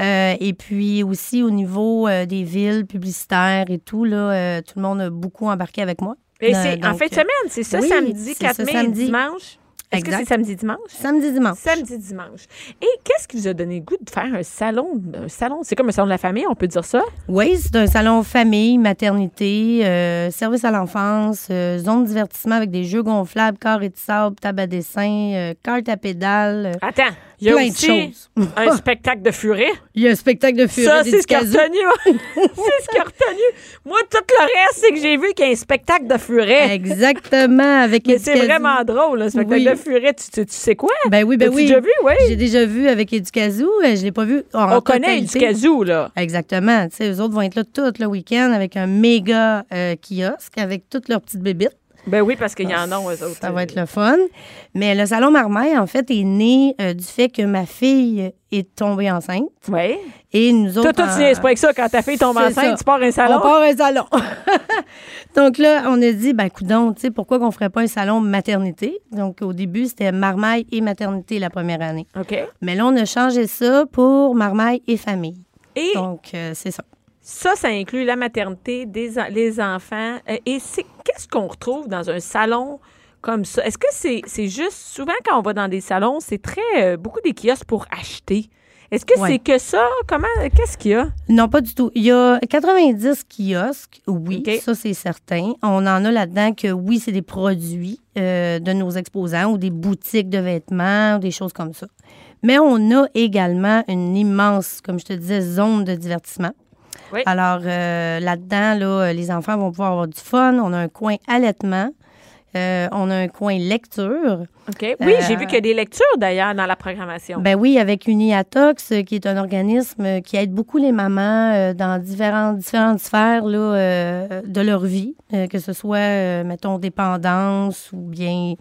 Euh, et puis aussi au niveau des villes publicitaires et tout, là, tout le monde a beaucoup embarqué avec moi. Et Euh, c'est en fin de semaine, c'est ça, oui, samedi, c'est 4 ça, mai, samedi. dimanche. Est-ce que c'est samedi, dimanche? Samedi, dimanche. Samedi, dimanche. Et qu'est-ce qui vous a donné le goût de faire un salon? Un salon, c'est comme un salon de la famille, on peut dire ça? Oui, c'est un salon famille, maternité, euh, service à l'enfance, euh, zone de divertissement avec des jeux gonflables, carrés de sable, table à dessin, euh, carte à pédale. Attends, il y a Plein aussi un spectacle de furet? Il y a un spectacle de furet Ça, c'est ce qui a retenu. c'est ce qui a retenu. Reste, c'est que j'ai vu qu'il y a un spectacle de furet. Exactement, avec Mais c'est vraiment drôle, le spectacle Oui. de furet. Tu, tu- tu sais quoi? Ben oui, ben oui. déjà vu, oui? J'ai déjà vu avec Éducazou. euh, Je l'ai pas vu en On connaît casou, là. Exactement. Tu sais, eux autres vont être là tout le week-end avec un méga euh, kiosque avec toutes leurs petites bébites. Ben oui, parce qu'il y en a, eux autres. Ça va être le fun. Mais le salon Marmaille, en fait, est né euh, du fait que ma fille est tombée enceinte. Oui. Et nous autres. Toi, toi, tu niaises pas avec ça. Quand ta fille tombe enceinte, ça. tu pars un salon. On part un salon. Donc là, on a dit, ben coudon, tu sais, pourquoi qu'on ferait pas un salon maternité? Donc au début, c'était Marmaille et maternité la première année. OK. Mais là, on a changé ça pour Marmaille et famille. Et Donc, euh, c'est ça. Ça, ça inclut la maternité, des, les enfants. Euh, Et c'est qu'est-ce qu'on retrouve dans un salon comme ça? Est-ce que c'est c'est juste, souvent quand on va dans des salons, c'est très, euh, beaucoup des kiosques pour acheter. Est-ce que Ouais. c'est que ça? Comment, qu'est-ce qu'il y a? Non, pas du tout. Il y a 90 kiosques, oui, ça c'est certain. On en a là-dedans que oui, c'est des produits euh, de nos exposants ou des boutiques de vêtements ou des choses comme ça. Mais on a également une immense, comme je te disais, zone de divertissement. Oui. Alors euh, là-dedans, là, les enfants vont pouvoir avoir du fun. On a un coin allaitement. Euh, on a un coin lecture. OK. Oui, Euh, j'ai vu qu'il y a des lectures d'ailleurs dans la programmation. Ben oui, avec Uniatox, euh, qui est un organisme euh, qui aide beaucoup les mamans euh, dans différentes, différentes sphères là, euh, de leur vie, euh, que ce soit, euh, mettons, dépendance ou bien,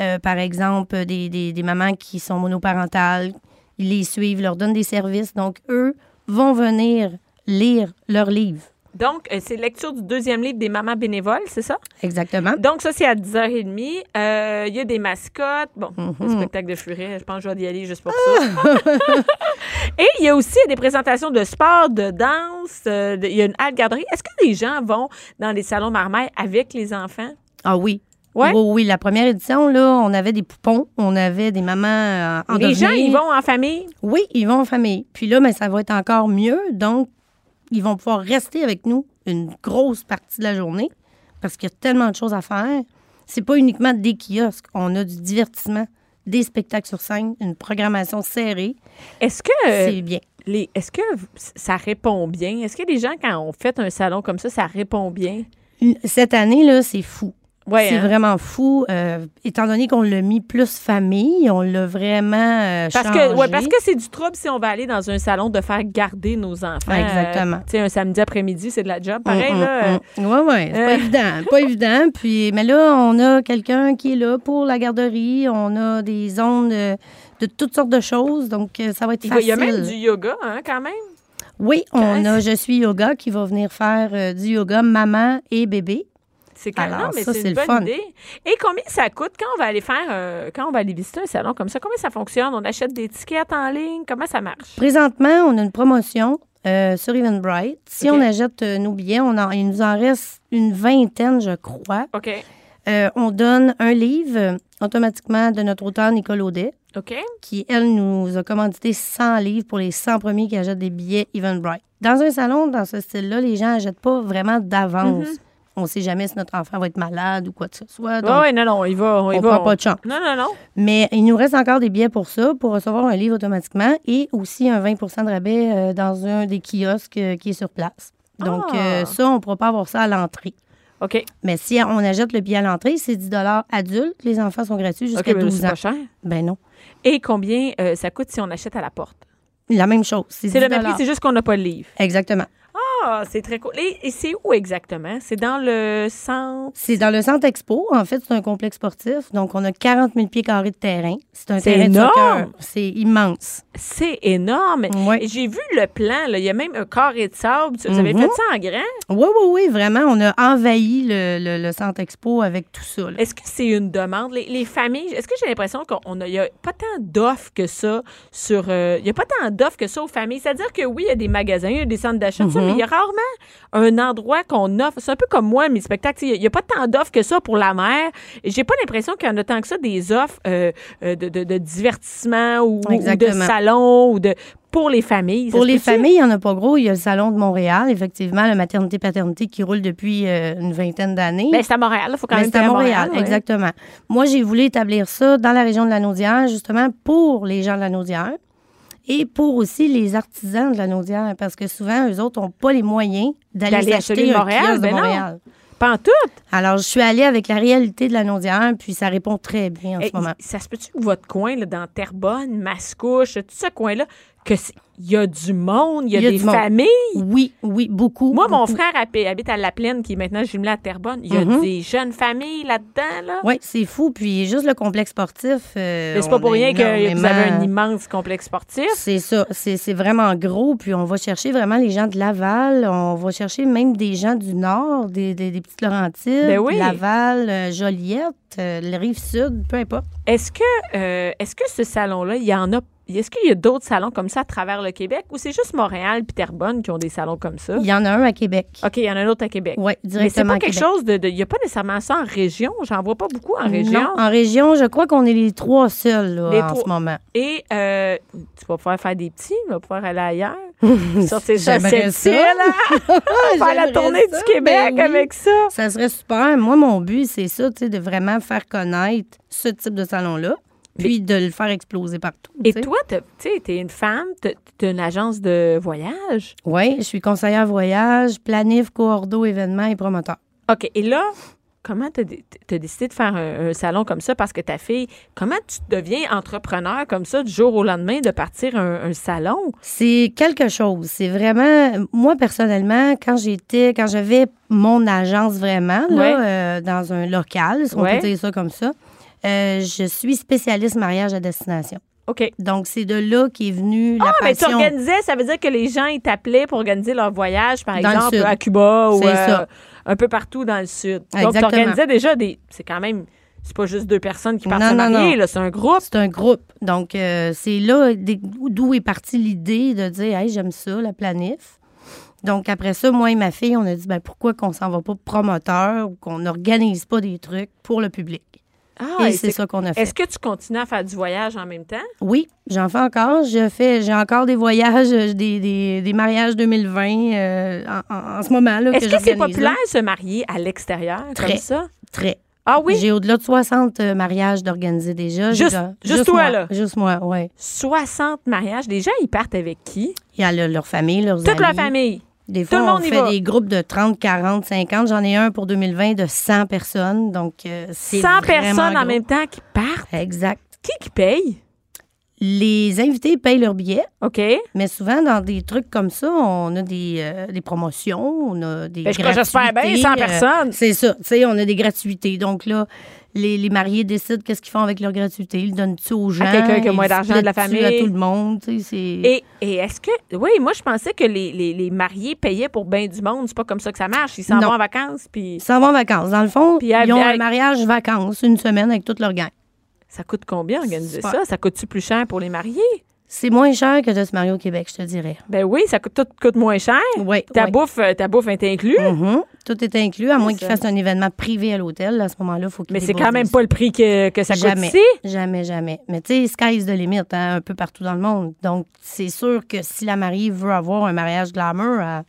euh, par exemple, des, des, des mamans qui sont monoparentales. Ils les suivent, leur donnent des services. Donc, eux vont venir lire leurs livres. Donc, euh, c'est lecture du deuxième livre des mamans bénévoles, c'est ça? Exactement. Donc, ça, c'est à 10h30. Euh, Il y a des mascottes. Bon, Mhm. le spectacle de furet, je pense que je vais y aller juste pour ça. Et il y a aussi des présentations de sport, de danse. euh, il y a une halle garderie. Est-ce que les gens vont dans les salons marmailles avec les enfants? Ah oui. Ouais? Oui, oui, la première édition, là, on avait des poupons, on avait des mamans euh, en les gens, ils vont en famille? Oui, ils vont en famille. Puis là, ben, ça va être encore mieux. Donc, ils vont pouvoir rester avec nous une grosse partie de la journée parce qu'il y a tellement de choses à faire. C'est pas uniquement des kiosques. On a du divertissement, des spectacles sur scène, une programmation serrée. Est-ce que, C'est bien. les, est-ce que ça répond bien? Est-ce que les gens, quand on fait un salon comme ça, ça répond bien? Cette année, là, c'est fou. Ouais, c'est hein? vraiment fou. euh, étant donné qu'on l'a mis plus famille, on l'a vraiment euh, Parce changé. que, ouais, parce que c'est du trouble si on va aller dans un salon de faire garder nos enfants. Exactement. Euh, tu sais, un samedi après-midi, c'est de la job. Pareil, Mm, là. euh, mm, mm. Ouais, ouais, c'est pas évident, pas évident. Puis, mais là, on a quelqu'un qui est là pour la garderie. On a des zones de, de toutes sortes de choses, donc ça va être Il va- il y a facile. même du yoga, hein, quand même? Oui, on a Je suis yoga qui va venir faire du yoga maman et bébé. C'est quand non, mais c'est une bonne fun. idée. Et combien ça coûte quand on va aller faire, euh, quand on va aller visiter un salon comme ça? Combien ça fonctionne? On achète des tickets en ligne? Comment ça marche? Présentement, on a une promotion euh, sur Eventbrite. Si on achète euh, nos billets, on en- il nous en reste une vingtaine, je crois. OK. Euh, on donne un livre automatiquement de notre auteur Nicole Audet, qui, elle, nous a commandité 100 livres pour les 100 premiers qui achètent des billets Eventbrite. Dans un salon, dans ce style-là, les gens n'achètent pas vraiment d'avance. Mm-hmm. On ne sait jamais si notre enfant va être malade ou quoi que ce soit. Oui, ouais, non, non, il va. On, prend pas de chance. Non, non, non. Mais il nous reste encore des billets pour ça, pour recevoir un livre automatiquement et aussi un 20% de rabais euh, dans un des kiosques euh, qui est sur place. Donc, Ah. euh, ça, on ne pourra pas avoir ça à l'entrée. OK. Mais si on achète le billet à l'entrée, c'est 10 adulte. Les enfants sont gratuits jusqu'à mais là, 12 c'est ans. pas cher. Ben non. Et combien euh, ça coûte si on achète à la porte? La même chose. C'est le 10 même prix, c'est juste qu'on n'a pas le livre. Exactement. Ah, c'est très cool. Et, et c'est où exactement? C'est dans le centre? C'est dans le centre expo. En fait, c'est un complexe sportif. Donc, on a 40 000 pieds carrés de terrain. C'est un terrain énorme! de soccer. C'est immense. C'est énorme. Ouais. J'ai vu le plan. Là. Il y a même un carré de sable. Vous avez Mhm. fait ça en grand? Oui, oui, oui, vraiment. On a envahi le, le- le centre expo avec tout ça. Est-ce que c'est une demande? Les, les familles, est-ce que j'ai l'impression qu'il n'y a pas tant d'offres que ça sur. euh, Il n'y a pas tant d'offres que ça aux familles. C'est-à-dire que oui, il y a des magasins, il y a des centres d'achat, Mhm. mais il y a rarement un endroit qu'on offre. C'est un peu comme moi, mes spectacles. Il n'y a, pas tant d'offres que ça pour la mère. Et j'ai pas l'impression qu'il y en a tant que ça des offres euh, euh, de, de- de divertissement ou, ou de salon ou de pour les familles. Pour les familles, il n'y en a pas gros. Il y a le Salon de Montréal, effectivement, la maternité-paternité qui roule depuis euh, une vingtaine d'années. Ben, c'est à Montréal. Il faut quand Mais même c'est à Montréal, ouais. exactement. Moi, j'ai voulu établir ça dans la région de la Naudière, justement pour les gens de la Naudière et pour aussi les artisans de la Naudière, parce que souvent, eux autres n'ont pas les moyens d'aller de un Montréal, de ben non. Montréal. Pas en tout? Alors, je suis allée avec la réalité de la Naudière, puis ça répond très bien en ce moment. ça se peut-tu que votre coin, là, dans Terrebonne, Mascouche, tout ce coin-là, que il y a du monde, il y a, Il y a des familles? Oui, oui, beaucoup. Moi, mon frère habi- habite à La Plaine, qui est maintenant jumelé à Terrebonne. Il y a Mhm. des jeunes familles là-dedans, là. Oui, c'est fou. Puis juste le complexe sportif. euh, Mais c'est pas pour rien que vous avez un immense complexe sportif. C'est ça, c'est vraiment gros. Puis on va chercher vraiment les gens de Laval, on va chercher même des gens du Nord, des, des, des petites Laurentides, Ben oui. Laval, euh, Joliette, euh, la rive sud, peu importe. Est-ce que, euh, est-ce que ce salon-là, il y en a. Est-ce qu'il y a d'autres salons comme ça à travers le Québec ou c'est juste Montréal puis Terrebonne qui ont des salons comme ça? Il y en a un à Québec. OK, il y en a un autre à Québec. Oui, Mais c'est directement pas quelque chose de. Il n'y a pas nécessairement ça en région? J'en vois pas beaucoup en région. Non, en région, je crois qu'on est les trois seuls là, Les en trois. ce moment. Et euh, tu vas pouvoir faire des petits, tu vas pouvoir aller ailleurs. Sortir ça, c'est ça. là. faire la tournée ça, du Québec ben oui. avec ça. Ça serait super. Moi, mon but, c'est ça, tu sais, de vraiment faire connaître ce type de salon-là, puis de le faire exploser partout. Et tu toi, tu t'es une femme, t'as t'as une agence de voyage? Oui, je suis conseillère voyage, planif, coordo, événements et promoteur. OK, et là, comment dé- t'as décidé de faire un, un salon comme ça? Parce que ta fille, comment tu deviens entrepreneur comme ça du jour au lendemain de partir un, un salon? C'est quelque chose. C'est vraiment, moi personnellement, quand j'étais, quand j'avais mon agence vraiment là, Ouais. euh, dans un local, si on Ouais. peut dire ça comme ça, euh, je suis spécialiste mariage à destination. OK. Donc c'est de là qu'est venue la Ah, mais tu passion. organisais, ça veut dire que les gens, ils t'appelaient pour organiser leur voyage, par Dans exemple, à Cuba ou euh, un peu partout dans le sud. Donc, tu organisais déjà des. C'est quand même. C'est pas juste deux personnes qui partent Non, non, marier, non. là, c'est un groupe. C'est un groupe. Donc, euh, c'est là d'où est partie l'idée de dire, hey, j'aime ça, la planif. Donc, après ça, moi et ma fille, on a dit, ben, pourquoi qu'on s'en va pas promoteur ou qu'on n'organise pas des trucs pour le public? Ah, et et c'est ça qu'on a fait. Est-ce que tu continues à faire du voyage en même temps? Oui, j'en fais encore. Je fais, j'ai encore des voyages, euh, des, des, des mariages 2020 euh, en, en- en ce moment là. Est-ce que, c'est populaire là. se marier à l'extérieur comme ça? Très. Ah oui? J'ai au-delà de 60 euh, mariages d'organiser déjà. Juste- déjà- juste toi, moi. là? Juste moi, oui. 60 mariages. Gens, ils partent avec qui? Il y a le- leur famille, leurs Toute amis. leur famille? Des Tout le fois, on monde y fait va. des groupes de 30, 40, 50. J'en ai un pour 2020 de 100 personnes. Donc, euh, c'est 100 vraiment personnes en gros. même temps qui partent? Exact. Qui qui paye? Les invités payent leur billet, OK. mais souvent, dans des trucs comme ça, on a des, euh, des promotions, on a des Ben, je crois que j'espère bien, gratuités, 100 euh, personnes. c'est ça. Tu sais, on a des gratuités. Donc là, les, les mariés décident qu'est-ce qu'ils font avec leur gratuité. Ils donnent tout aux gens. quelqu'un qui a moins d'argent de la famille. à tout le monde. Tu sais. Et, et est-ce que. Oui, moi, je pensais que les, les, les mariés payaient pour bien du monde. C'est pas comme ça que ça marche. Ils s'en vont en vacances, puis Ils s'en vont en vacances. Dans le fond, Puis ils ont un mariage vacances, une semaine avec toute leur gang. Ça coûte combien organiser ça? Ça coûte-tu plus cher pour les mariés? C'est moins cher que de se marier au Québec, je te dirais. Ben oui, ça coûte, tout coûte moins cher. Oui. Ta, oui. bouffe, euh, ta bouffe est inclue. Mhm. Tout est inclus, à moins qu'ils fassent un événement privé à l'hôtel. À ce moment-là, il faut qu'ils Mais c'est quand même pas le prix que, que ça coûte jamais, ici. jamais, jamais. Mais tu sais, sky is the limit, hein, un peu partout dans le monde. Donc, c'est sûr que si la mariée veut avoir un mariage glamour, elle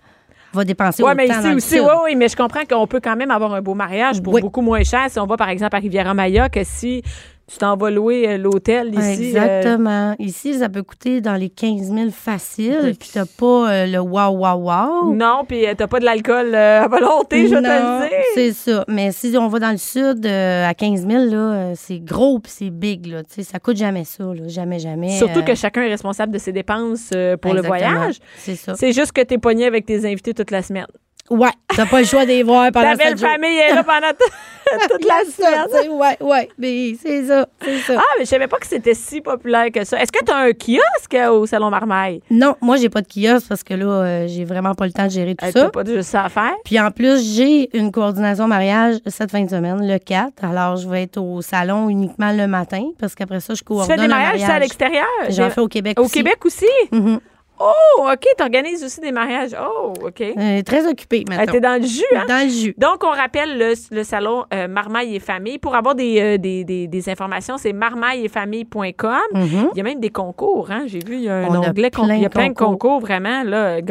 va dépenser Oui, autant mais ici aussi, oui, oui, mais je comprends qu'on peut quand même avoir un beau mariage pour Oui. beaucoup moins cher si on va, par exemple, à Riviera-Maya que si tu t'en vas louer euh, l'hôtel ici. euh, Exactement. Ici, ça peut coûter dans les 15 000 facile, puis t'as pas euh, le wow, wow, wow. non, puis t'as pas de l'alcool euh, à volonté, je te le dire. c'est ça. Mais si on va dans le sud, à 15 000, là, euh, c'est gros puis c'est big. Là. Tu sais, Ça coûte jamais ça. Là. Jamais, jamais. Surtout que chacun est responsable de ses dépenses pour le voyage. C'est ça. C'est juste que t'es pogné avec tes invités toute la semaine. Ouais, t'as pas le choix de les voir pendant Ta belle famille est là pendant toute la semaine. tu Ouais, ouais. Mais c'est ça, c'est ça. Ah, mais je savais pas que c'était si populaire que ça. Est-ce que tu as un kiosque euh, au Salon Marmaille? Non, moi, j'ai pas de kiosque parce que là, euh, j'ai vraiment pas le temps de gérer tout Euh, ça. T'as pas juste ça à faire? Puis en plus, j'ai une coordination mariage cette fin de semaine, le 4. Alors, je vais être au salon uniquement le matin parce qu'après ça, je Tu coordonne fais des mariages ça, à l'extérieur? J'en fais au Québec Au aussi. Québec aussi? Mhm. Oh, OK. Tu organises aussi des mariages. Oh, OK. Euh, très occupée Euh, maintenant. T'es dans le jus, hein? Dans le jus. Donc, on rappelle le, le salon euh, Marmaille et Famille. Pour avoir des, euh, des, des, des informations, c'est marmailleetfamille.com. Mhm. Il y a même des concours, hein? J'ai vu, il y a un On a onglet. con- il y a plein de concours. vraiment. Là, il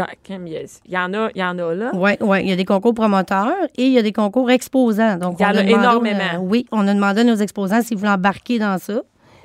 y en a, il y en a là. Oui, oui. Il y a des concours promoteurs et il y a des concours exposants. Donc, Il y en a demandé énormément. euh, oui, on a demandé à nos exposants s'ils voulaient embarquer dans ça.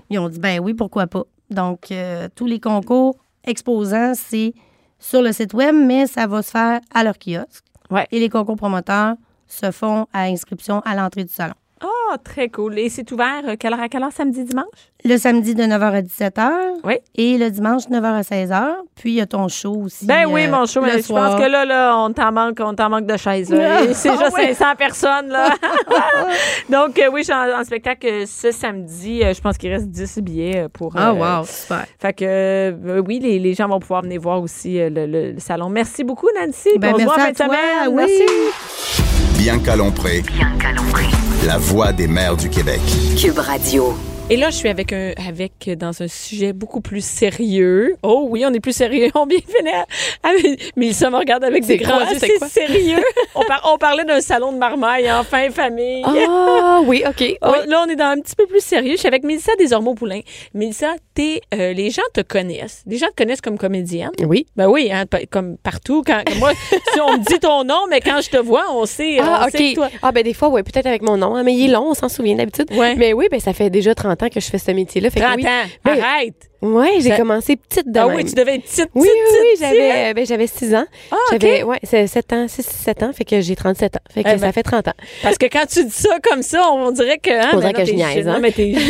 Ils ont dit, ben oui, pourquoi pas. Donc, euh, tous les concours exposants, c'est sur le site web, mais ça va se faire à leur kiosque. Ouais. Et les concours promoteurs se font à inscription à l'entrée du salon. Ah, très cool. Et c'est ouvert euh, quelle heure à quelle heure, samedi, dimanche? Le samedi de 9h à 17h. Oui. Et le dimanche, 9h à 16h. Puis, il y a ton show aussi. Ben oui, euh, mon show, le mais je soir. pense que là, là on t'en manque, on t'en manque de chaises. Ah, C'est juste oui. 500 personnes, là. Donc, euh, oui, je suis en, en spectacle euh, ce samedi. Euh, je pense qu'il reste 10 billets euh, pour... Ah, euh, wow, super. Fait que, euh, oui, les, les gens vont pouvoir venir voir aussi euh, le, le- le salon. Merci beaucoup, Nancy. Ben, merci fin de à toi. Oui. Merci. Bianca Lompré, Bianca Lompré. La voix des mères du Québec. Cube Radio. Et là, je suis avec un, avec dans un sujet beaucoup plus sérieux. Oh oui, on est plus sérieux. On vient finir. avec- Mélissa me regarde avec des grands yeux. C'est sérieux. on, par- on parlait d'un salon de marmaille, enfin, famille. Ah oui, OK. Oui. On- Là, on est dans un petit peu plus sérieux. Je suis avec Mélissa Desormeaux-Poulain. Mélissa, t'es, euh, les gens te connaissent. Les gens te connaissent comme comédienne. Oui. Ben oui, hein, comme partout. Quand, moi, si on me dit ton nom, mais quand je te vois, on sait, Ah, on OK. sait que toi. Ah, ben des fois, oui, peut-être avec mon nom, hein, mais il est long, on s'en souvient d'habitude. Ouais. Mais oui, ben ça fait déjà 30 ans que je fais ce métier-là. Fait que 30 oui. ans. Ben, Arrête. Ouais, j'ai Ça- commencé petite de Ah même. oui, tu devais être petite, Oui, petite, oui, oui, hein? j'avais euh, ben, j'avais 6 ans. Ah, OK. J'avais ouais, c'est 7 ans, 6 7 ans, fait que j'ai 37 ans. Fait que Eh ben, ça fait 30 ans. Parce que quand tu dis ça comme ça, on dirait que. Hein, On dirait non, que je niaise, hein? Non, mais t'es jeune.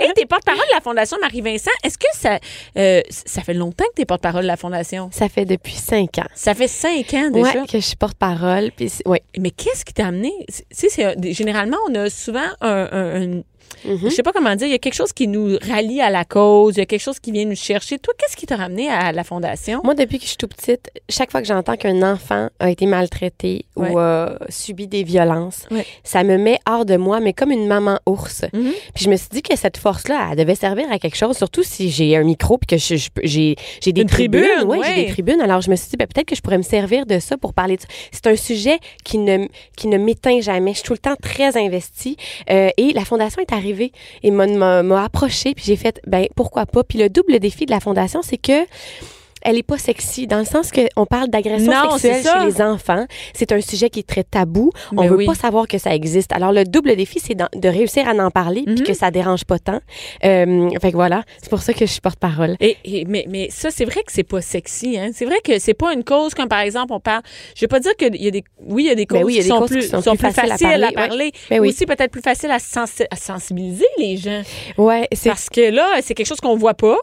Et t'es porte-parole de la Fondation Marie-Vincent. Est-ce que ça. euh, ça fait longtemps que t'es porte-parole de la Fondation? Ça fait depuis 5 ans. Ça fait cinq ans déjà? Ouais, que je suis porte-parole puis ouais. Mais qu'est-ce qui t'a amené? Tu sais, généralement, on a souvent un. un- un- Mhm. Je sais pas comment dire, il y a quelque chose qui nous rallie à la cause, il y a quelque chose qui vient nous chercher. Toi, qu'est-ce qui t'a ramené à la Fondation? Moi, depuis que je suis tout petite, chaque fois que j'entends qu'un enfant a été maltraité Ouais. ou a subi des violences, Ouais. ça me met hors de moi, mais comme une maman ours. Mhm. Puis je me suis dit que cette force-là, elle devait servir à quelque chose, surtout si j'ai un micro puis que j'ai des Une tribunes. tribune, ouais, ouais. j'ai des tribunes. Alors je me suis dit, ben, peut-être que je pourrais me servir de ça pour parler de ça. C'est un sujet qui ne, qui ne m'éteint jamais. Je suis tout le temps très investie. Euh, et la Fondation est arrivée et m'a- approchée, puis j'ai fait, ben pourquoi pas? Puis le double défi de la Fondation, c'est que elle est pas sexy dans le sens que on parle d'agression sexuelle chez les enfants. C'est un sujet qui est très tabou. On Mais veut oui. pas savoir que ça existe. Alors le double défi, c'est de réussir à en parler puis Mhm. que ça dérange pas tant. Euh, fait que voilà, c'est pour ça que je suis porte-parole. Et, et- mais, mais ça, c'est vrai que c'est pas sexy. Hein? C'est vrai que c'est pas une cause comme, par exemple, on parle... Je vais pas dire qu'il y a des... Oui, il y a des causes Ben oui, il y a qui, des sont causes plus, qui sont sont plus faciles, faciles à à parler, parler. Ben oui. Aussi, peut-être plus facile à, sensi- à sensibiliser les gens. Ouais, Parce que là, c'est quelque chose qu'on voit pas.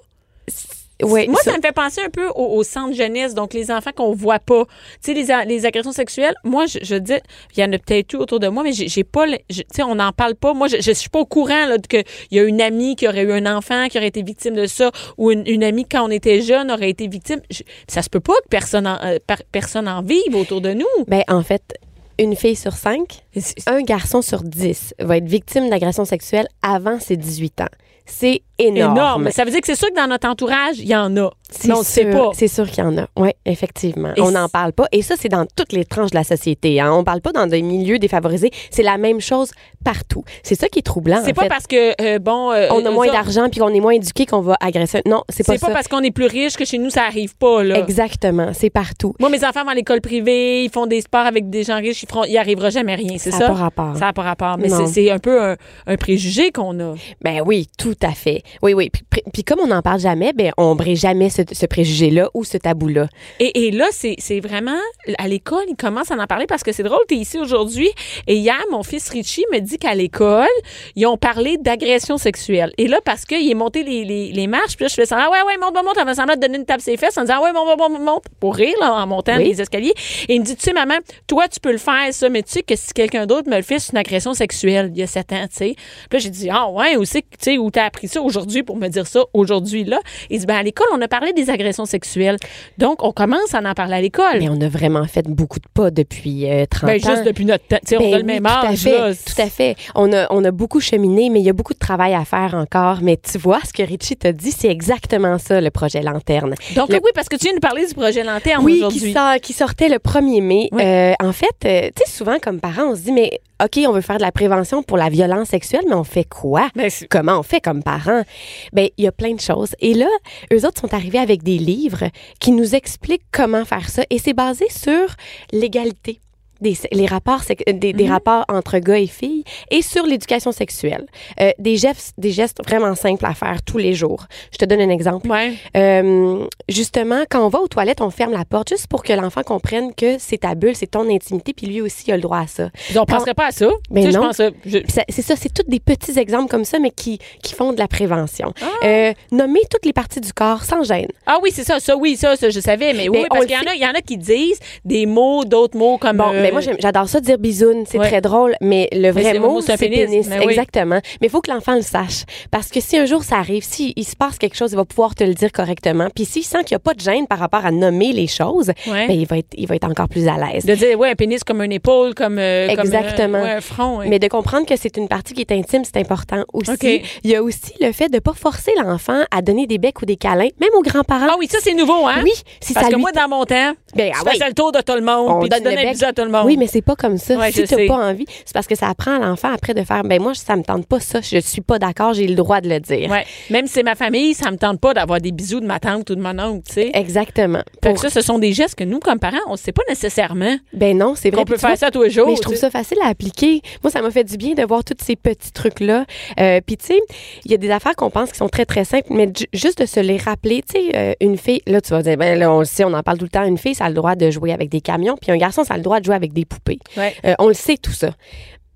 Ouais, Moi, ça- ça me fait penser un peu au, au centre jeunesse, donc les enfants qu'on voit pas. Tu sais, les, agressions sexuelles, moi, je, je dis, il y en a peut-être eu autour de moi, mais j'ai pas, tu sais, on n'en parle pas. Moi, je, je suis pas au courant qu'il y a une amie qui aurait eu un enfant qui aurait été victime de ça, ou une, une amie quand on était jeune aurait été victime. Je- ça se peut pas que personne en, euh, personne en vive autour de nous. ben en fait, une fille sur cinq, un garçon sur dix va être victime d'agression sexuelle avant ses 18 ans. C'est énorme. énorme. Ça veut dire que c'est sûr que dans notre entourage, il y en a. C'est Mais on sait pas. C'est sûr qu'il y en a. Oui, effectivement. Et on n'en parle pas. Et ça, c'est dans toutes les tranches de la société. Hein. On parle pas dans des milieux défavorisés. C'est la même chose partout. C'est ça qui est troublant. C'est pas fait. parce que, euh, bon. euh, on a eux moins d'argent puis qu'on est moins éduqué qu'on va agresser. Non, c'est pas C'est pas, ça. parce qu'on est plus riche que chez nous, ça arrive pas, là. Exactement. C'est partout. Moi, mes enfants vont à l'école privée, ils font des sports avec des gens riches, ils feront, il arrivera jamais rien, c'est Ça ça? a pas rapport. Ça n'a pas rapport. Mais Non. c'est- c'est un peu un, un préjugé qu'on a. Ben oui, tout à fait. Oui, oui. Puis, comme on n'en parle jamais, ben on brise jamais ce, ce préjugé-là ou ce tabou-là. Et, et là, c'est vraiment, à l'école, ils commencent à en parler parce que c'est drôle, tu es ici aujourd'hui. Et hier, mon fils Richie me dit qu'à l'école, ils ont parlé d'agression sexuelle. Et là, parce qu'il est monté les, les, les marches, puis là, je fais semblant, ah ouais, ouais, monte, monte, monte. Semblant de donner une tape ses fesses en disant, ah ouais, monte, monte, monte, pour rire, là, en montant Oui. les escaliers. Et il me dit, tu sais, maman, toi, tu peux le faire, ça, mais tu sais que si quelqu'un d'autre me le fait, c'est une agression sexuelle, il y a sept ans, tu sais. Puis là, j'ai dit, ah ouais, où c'est que, tu sais, où t'as appris ça aujourd'hui? Pour me dire ça aujourd'hui, là? Il dit, ben, à l'école, on a parlé des agressions sexuelles. Donc, on commence à en parler à l'école. Mais on a vraiment fait beaucoup de pas depuis euh, 30 Ben, ans. juste depuis notre temps. On Ben a le oui, même tout à âge, fait, là. Tout à fait. On a, on a beaucoup cheminé, mais il y a beaucoup de travail à faire encore. Mais tu vois, ce que Richie t'a dit, c'est exactement ça, le projet Lanterne. Donc, Le- oui, parce que tu viens de parler du projet Lanterne Oui, qui, aujourd'hui. sort- qui sortait le 1er mai. Oui. Euh, en fait, euh, tu sais, souvent, comme parents, on se dit, mais OK, on veut faire de la prévention pour la violence sexuelle, mais on fait quoi? Ben, Comment on fait comme parents? Ben, il y a plein de choses. Et là, eux autres sont arrivés avec des livres qui nous expliquent comment faire ça. Et c'est basé sur l'égalité. Des, les rapports, euh, des, des Mhm. rapports entre gars et filles et sur l'éducation sexuelle. Euh, des, gestes, des gestes vraiment simples à faire tous les jours. Je te donne un exemple. Ouais. Euh, justement, quand on va aux toilettes, on ferme la porte juste pour que l'enfant comprenne que c'est ta bulle, c'est ton intimité, puis lui aussi il a le droit à ça. Ils on penserait pas à ça? Ben sais, je non. je- Puis C'est ça, c'est tous des petits exemples comme ça, mais qui, qui font de la prévention. Ah. Euh, nommer toutes les parties du corps sans gêne. Ah oui, c'est ça, ça, oui, ça, ça, je savais, mais, oui, Mais parce qu'il y y en a qui disent des mots, d'autres mots comme. Bon, euh, mais moi j'adore ça dire bisoune, c'est Ouais. très drôle, mais le vrai le mot mot, c'est pénis. pénis, Mais oui. exactement. Mais il faut que l'enfant le sache parce que si un jour ça arrive, si il se passe quelque chose, il va pouvoir te le dire correctement. Puis s'il sent qu'il n'y a pas de gêne par rapport à nommer les choses, Ouais. ben, il va être il va être encore plus à l'aise. De dire, ouais, un pénis comme une épaule, comme. euh, comme, euh, Exactement. ouais, un front. Mais de comprendre que c'est une partie qui est intime, c'est important aussi. Il y a aussi le fait de pas forcer l'enfant à donner des becs ou des câlins, même aux grands-parents. Ah oui, ça, c'est nouveau, hein? Oui, si Parce ça que lui moi, dans mon temps, Ben, je ah oui. faisais le tour de tout le monde, On puis tu donne le donnais un bec. bisou à tout le monde. Oui, mais c'est pas comme ça. Ouais, si tu sais. pas envie, c'est parce que ça apprend à l'enfant après de faire ben moi ça me tente pas ça, je suis pas d'accord, j'ai le droit de le dire. Ouais. Même si c'est ma famille, ça me tente pas d'avoir des bisous de ma tante ou de mon oncle, tu sais. Exactement. Fait Pour- que ça, ce sont des gestes que nous, comme parents, on ne sait pas nécessairement Ben non, c'est vrai. qu'on peut faire vois, ça tous les jours. Mais je trouve ça facile à appliquer. Moi, ça m'a fait du bien de voir tous ces petits trucs-là. Euh, Puis, tu sais, il y a des affaires qu'on pense qui sont très, très simples, mais ju- juste de se les rappeler. Tu sais, euh, une fille, là, tu vas dire, ben là, on le sait, on en parle tout le temps. Une fille, ça a le droit de jouer avec des camions, puis un garçon, ça a le droit de jouer avec des poupées. Ouais. Euh, on le sait, tout ça.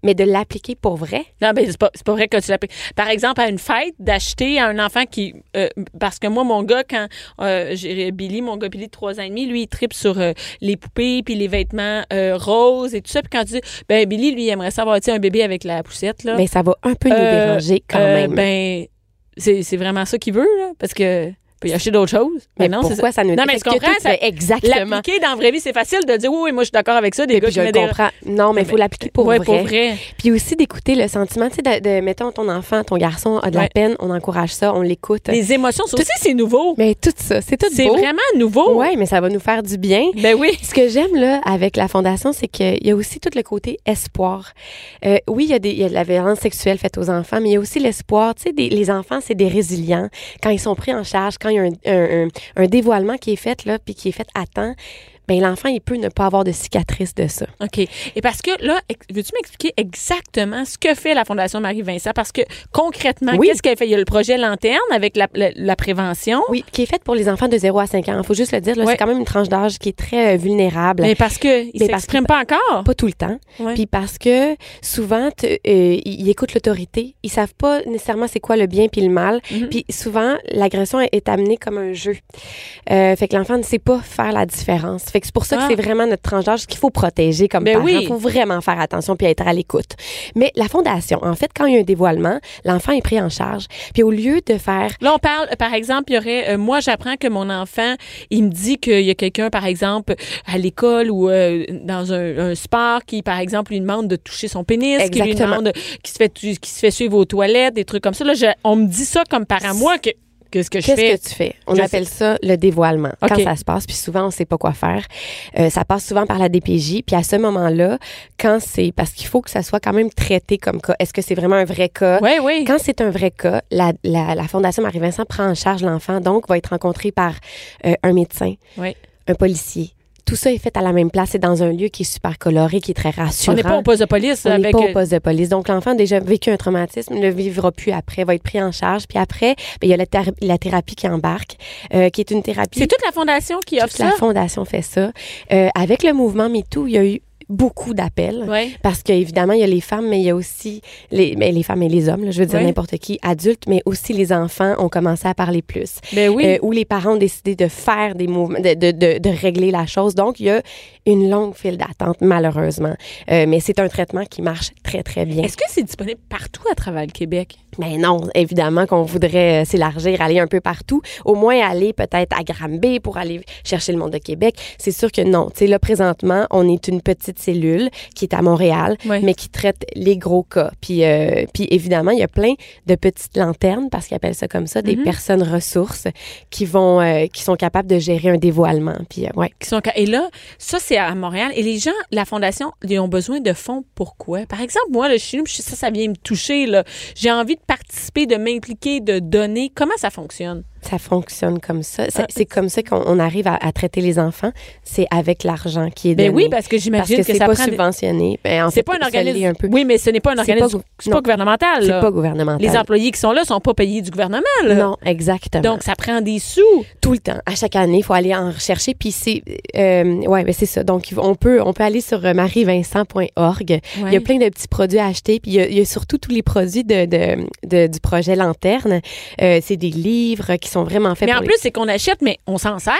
Mais de l'appliquer pour vrai, Non, ben c'est pas, pas vrai que tu l'as Par exemple, à une fête, d'acheter à un enfant qui. euh, parce que moi, mon gars, quand euh, j'ai Billy, mon gars Billy de 3 ans et demi, lui, il tripe sur euh, les poupées puis les vêtements roses et tout ça. Puis quand tu dis, ben Billy, lui, il aimerait savoir, tu un bébé avec la poussette, là. ben, ça va un peu nous déranger quand même. Ben, c'est vraiment ça qu'il veut, là. Parce que. Y acheter d'autres choses. mais non, c'est pourquoi ça nous Non, mais que comprends, tout ça- Exactement. L'appliquer dans la vraie vie, c'est facile de dire oui, oui, moi, je suis d'accord avec ça. Des gars puis qui je le des- comprends. Non, mais il faut l'appliquer pour, Ouais, vrai. pour vrai. Puis aussi d'écouter le sentiment, tu sais, de, de- mettons ton enfant, ton garçon a de la peine, on encourage ça, on l'écoute. Les émotions, ça aussi, c'est nouveau. Mais tout ça, c'est tout C'est vraiment nouveau. Ouais, mais ça va nous faire du bien. Ben oui. Ce que j'aime là avec la fondation, c'est qu'il y a aussi tout le côté espoir. Euh, oui, il y, a des, il y a de la violence sexuelle faite aux enfants, mais il y a aussi l'espoir. Tu sais, des- les enfants, c'est des résilients. Quand ils sont pris en charge, quand un dévoilement qui est fait, là, puis qui est fait à temps, ben l'enfant, il peut ne pas avoir de cicatrice de ça. OK. Et parce que là, veux-tu m'expliquer exactement ce que fait la Fondation Marie-Vincent? Parce que concrètement, Oui. qu'est-ce qu'elle fait? Il y a le projet Lanterne avec la, la- la prévention. Oui, qui est faite pour les enfants de 0 à 5 ans. Il faut juste le dire, c'est quand même une tranche d'âge qui est très euh, vulnérable. Mais parce qu'ils parce s'expriment pas encore. Pas tout le temps. Puis parce que souvent, euh, ils écoutent l'autorité. Ils savent pas nécessairement c'est quoi le bien puis le mal. Mhm. Puis souvent, l'agression est- est amenée comme un jeu. Euh, fait que l'enfant ne sait pas faire la différence. Fait que c'est pour ça Ah. que c'est vraiment notre tranche d'âge qu'il faut protéger comme Ben parent. oui. Il faut vraiment faire attention puis être à l'écoute. Mais la fondation, en fait, quand il y a un dévoilement, l'enfant est pris en charge. Puis au lieu de faire Là, on parle, par exemple, il y aurait, euh, moi, j'apprends que mon enfant, il me dit qu'il y a quelqu'un, par exemple, à l'école ou euh, dans un, un sport qui, par exemple, lui demande de toucher son pénis, qui lui demande, qui se fait, qui se fait suivre aux toilettes, des trucs comme ça. Là, je- on me dit ça comme parent. Moi, que, qu'est-ce que je Qu'est-ce fais? que tu fais? On Je appelle ça le dévoilement. Quand ça se passe, puis souvent, on sait pas quoi faire. Euh, ça passe souvent par la DPJ. Puis à ce moment-là, quand c'est... Parce qu'il faut que ça soit quand même traité comme cas. Est-ce que c'est vraiment un vrai cas? Oui, oui. Quand c'est un vrai cas, la, la, la Fondation Marie-Vincent prend en charge l'enfant, donc va être rencontré par euh, un médecin, Oui. un policier. Tout ça est fait à la même place. C'est dans un lieu qui est super coloré, qui est très On rassurant. n'est pas au poste de police On n'est avec. pas au euh, poste de police. Donc, l'enfant a déjà vécu un traumatisme, ne le vivra plus après, va être pris en charge. Puis après, ben, il y a la, thé- la thérapie qui embarque, euh, qui est une thérapie. C'est toute la fondation qui offre Toute ça? la fondation fait ça. Euh, avec le mouvement MeToo, il y a eu beaucoup d'appels. Oui. Parce qu'évidemment, il y a les femmes, mais il y a aussi les, mais les femmes et les hommes, là, je veux dire Ouais. n'importe qui, adultes, mais aussi les enfants ont commencé à parler plus. Ben oui. Euh, où les parents ont décidé de faire des mouvements, de, de, de, de régler la chose. Donc, il y a une longue file d'attente, malheureusement. Euh, mais c'est un traitement qui marche très, très bien. Est-ce que c'est disponible partout à travers le Québec? Mais non, évidemment qu'on voudrait euh, s'élargir, aller un peu partout. Au moins aller peut-être à Granby pour aller chercher le monde de Québec. C'est sûr que non. Tu sais, là, présentement, on est une petite cellule qui est à Montréal, mais qui traite les gros cas. Puis, euh, puis évidemment, il y a plein de petites lanternes, parce qu'ils appellent ça comme ça, des Mhm. personnes ressources qui vont, euh, qui sont capables de gérer un dévoilement. Puis, euh, ouais. qui sont et là ça c'est à Montréal et les gens la fondation ils ont besoin de fonds pourquoi par exemple moi le chez nous ça ça vient me toucher j'ai envie de participer de m'impliquer de donner comment ça fonctionne? Ça fonctionne comme ça. C'est Ah. comme ça qu'on on arrive à, à traiter les enfants. C'est avec l'argent qui est ben donné. oui parce que j'imagine que que, c'est ça pas prend subventionné. Ben, en c'est fait, pas un organisme un peu. oui mais ce n'est pas un organisme pas- c'est pas non. gouvernemental C'est pas gouvernemental. les employés qui sont là sont pas payés du gouvernement là. Non, exactement. donc ça prend des sous tout le temps, à chaque année, il faut aller en rechercher. Puis c'est, euh, ouais, ben c'est ça. Donc on peut, on peut aller sur euh, marievincent.org. Il y a plein de petits produits à acheter. Puis il y a, il y a surtout tous les produits de, de, de- du projet Lanterne. Euh, c'est des livres qui sont vraiment faits mais pour en les- plus c'est qu'on achète mais on s'en sert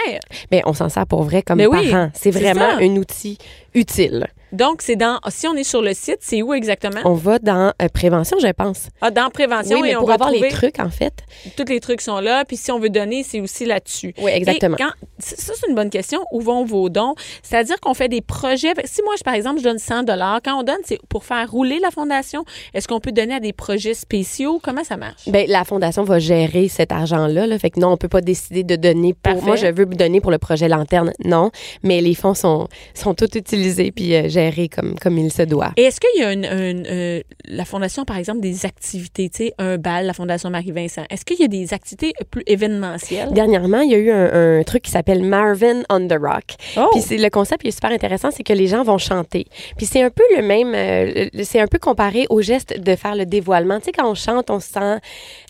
Ben, on s'en sert pour vrai comme Mais oui, parents. C'est c'est vraiment ça. un outil utile. Donc c'est dans si on est sur le site c'est où exactement? On va dans euh, prévention, je pense. ah, dans prévention Oui, mais et on pour va avoir les trucs, en fait. tous les trucs sont là puis si on veut donner c'est aussi là-dessus Oui, exactement. Et quand, ça, c'est une bonne question. Où vont vos dons? C'est-à-dire qu'on fait des projets. Si moi, je, par exemple, je donne 100 quand on donne, c'est pour faire rouler la fondation. Est-ce qu'on peut donner à des projets spéciaux? Comment ça marche? Ben, la fondation va gérer cet argent-là. Là. Fait que non, on peut pas décider de donner pour. Parfait. Moi, je veux donner pour le projet Lanterne. Non. Mais les fonds sont, sont tous utilisés puis euh, gérés comme, comme il se doit. Et est-ce qu'il y a une, une, euh, la fondation, par exemple, des activités, tu sais, un bal, la fondation Marie-Vincent? Est-ce qu'il y a des activités plus événementielles? Dernièrement, il y a eu un, un truc qui s'appelle Marvin on the Rock. Oh! Puis c'est le concept qui est super intéressant, c'est que les gens vont chanter. Puis c'est un peu le même, euh, c'est un peu comparé au geste de faire le dévoilement. Tu sais, quand on chante, on se sent,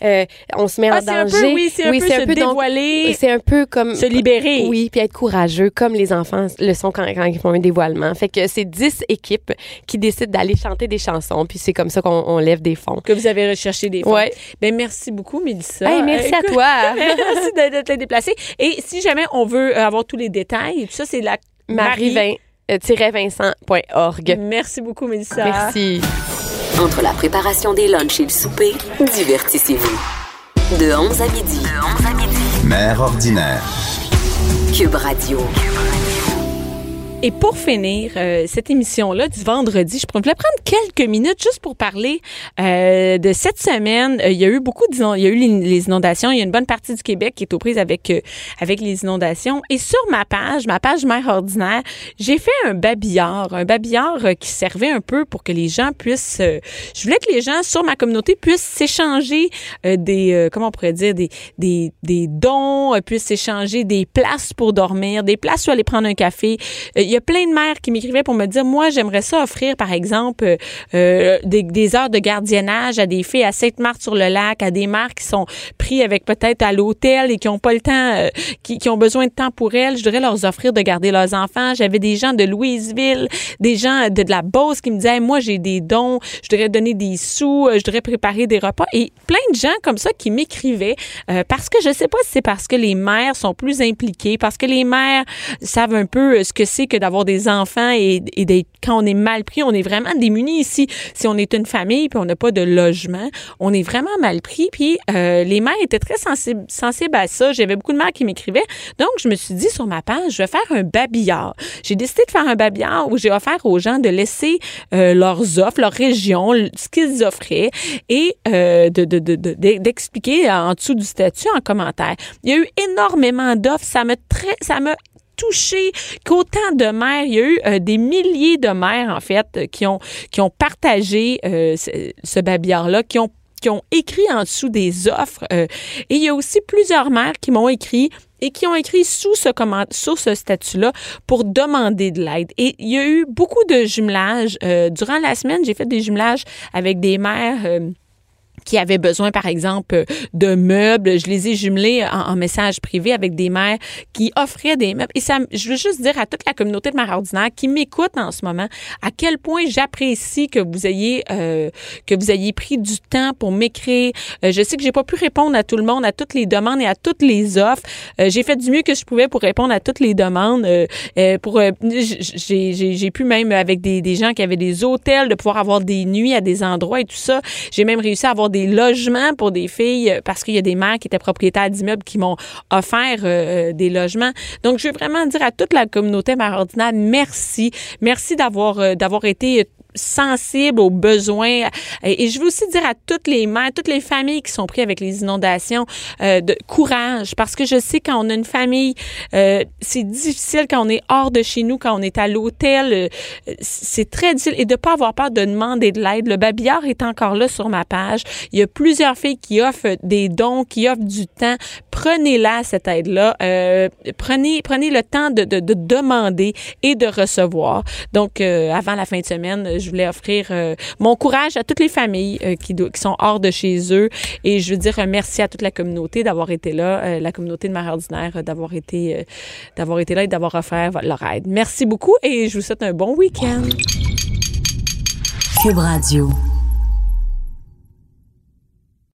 euh, on se met Ah, en c'est un danger. peu, oui, c'est un peu se dévoiler, c'est un peu comme se libérer. Oui, puis être courageux, comme les enfants le sont quand, quand ils font un dévoilement. Fait que c'est 10 équipes qui décident d'aller chanter des chansons, puis c'est comme ça qu'on on lève des fonds. Que vous avez recherché des fonds. Ouais. Ben, merci beaucoup, Mélissa. Hey, merci à Écoute, toi. merci te déplacer. Et si jamais on veut euh, avoir tous les détails, et tout ça, c'est la Marie- Marie-vincent.org. Merci beaucoup, Mélissa. Merci. Entre la préparation des lunchs et le souper, divertissez-vous. De 11 à midi. De 11 à midi. Mère ordinaire. Cube Radio. Et pour finir euh, cette émission-là du vendredi, je voulais prendre quelques minutes juste pour parler euh, de cette semaine. Euh, il y a eu beaucoup d'inondations, il y a eu les, inondations. Il y a une bonne partie du Québec qui est aux prises avec euh, avec les inondations. Et sur ma page, ma page mère ordinaire, j'ai fait un babillard, un babillard euh, qui servait un peu pour que les gens puissent. je voulais que les gens sur ma communauté puissent s'échanger des comment on pourrait dire des des des dons, puissent s'échanger des places pour dormir, des places où aller prendre un café. Il y a plein de mères qui m'écrivaient pour me dire, moi, j'aimerais ça offrir, par exemple, euh, euh, des, des heures de gardiennage à des filles à Sainte-Marthe-sur-le-Lac, à des mères qui sont pris avec peut-être à l'hôtel et qui ont pas le temps, euh, qui, qui ont besoin de temps pour elles. Je voudrais leur offrir de garder leurs enfants. J'avais des gens de Louisville, des gens de, de la Beauce qui me disaient, moi, j'ai des dons, je voudrais donner des sous, euh, je voudrais préparer des repas. Et plein de gens comme ça qui m'écrivaient euh, parce que je sais pas si c'est parce que les mères sont plus impliquées, parce que les mères savent un peu euh, ce que c'est que d'avoir des enfants et, d'être quand on est mal pris, on est vraiment démunis ici. Si on est une famille puis on n'a pas de logement, on est vraiment mal pris. Puis euh, les mères étaient très sensibles, à ça. J'avais beaucoup de mères qui m'écrivaient. Donc je me suis dit sur ma page, je vais faire un babillard. J'ai décidé de faire un babillard où j'ai offert aux gens de laisser euh, leurs offres, leur région, ce qu'ils offraient et euh, de, de, de, de- d'expliquer en dessous du statut en commentaire. Il y a eu énormément d'offres. Ça me ça m'a touché qu'autant de mères, il y a eu euh, des milliers de mères en fait qui ont qui ont partagé euh, ce, ce babillard-là, qui ont qui ont écrit en dessous des offres. euh, et il y a aussi plusieurs mères qui m'ont écrit et qui ont écrit sous ce comment sous ce statut-là pour demander de l'aide. Et il y a eu beaucoup de jumelages. Euh, durant la semaine, j'ai fait des jumelages avec des mères. euh, qui avaient besoin, par exemple, de meubles. Je les ai jumelés en, message privé avec des mères qui offraient des meubles. Et ça, je veux juste dire à toute la communauté de mères ordinaires qui m'écoute en ce moment à quel point j'apprécie que vous ayez euh, que vous ayez pris du temps pour m'écrire. Euh, je sais que j'ai pas pu répondre à tout le monde, à toutes les demandes et à toutes les offres. Euh, j'ai fait du mieux que je pouvais pour répondre à toutes les demandes. Euh, pour j'ai pu même avec des, des gens qui avaient des hôtels de pouvoir avoir des nuits à des endroits et tout ça. J'ai même réussi à avoir des logements pour des filles euh, parce qu'il y a des mères qui étaient propriétaires d'immeubles qui m'ont offert euh, des logements. Donc, je veux vraiment dire à toute la communauté mère ordinaire, merci. Merci d'avoir euh, d'avoir été sensible aux besoins. Et, je veux aussi dire à toutes les mères, toutes les familles qui sont prises avec les inondations, euh, de courage, parce que je sais quand on a une famille, euh, c'est difficile quand on est hors de chez nous, quand on est à l'hôtel, euh, c'est très difficile. Et de pas avoir peur de demander de l'aide. Le babillard est encore là sur ma page. Il y a plusieurs filles qui offrent des dons, qui offrent du temps. Prenez-la, cette aide-là. Euh, prenez, prenez le temps de, de, de demander et de recevoir. Donc, euh, avant la fin de semaine, voulais offrir euh, mon courage à toutes les familles euh, qui, sont hors de chez eux. Et je veux dire un merci à toute la communauté d'avoir été là, euh, la communauté de Mère Ordinaire, euh, d'avoir été, euh, d'avoir été là et d'avoir offert leur aide. Merci beaucoup et je vous souhaite un bon week-end. Cube Radio.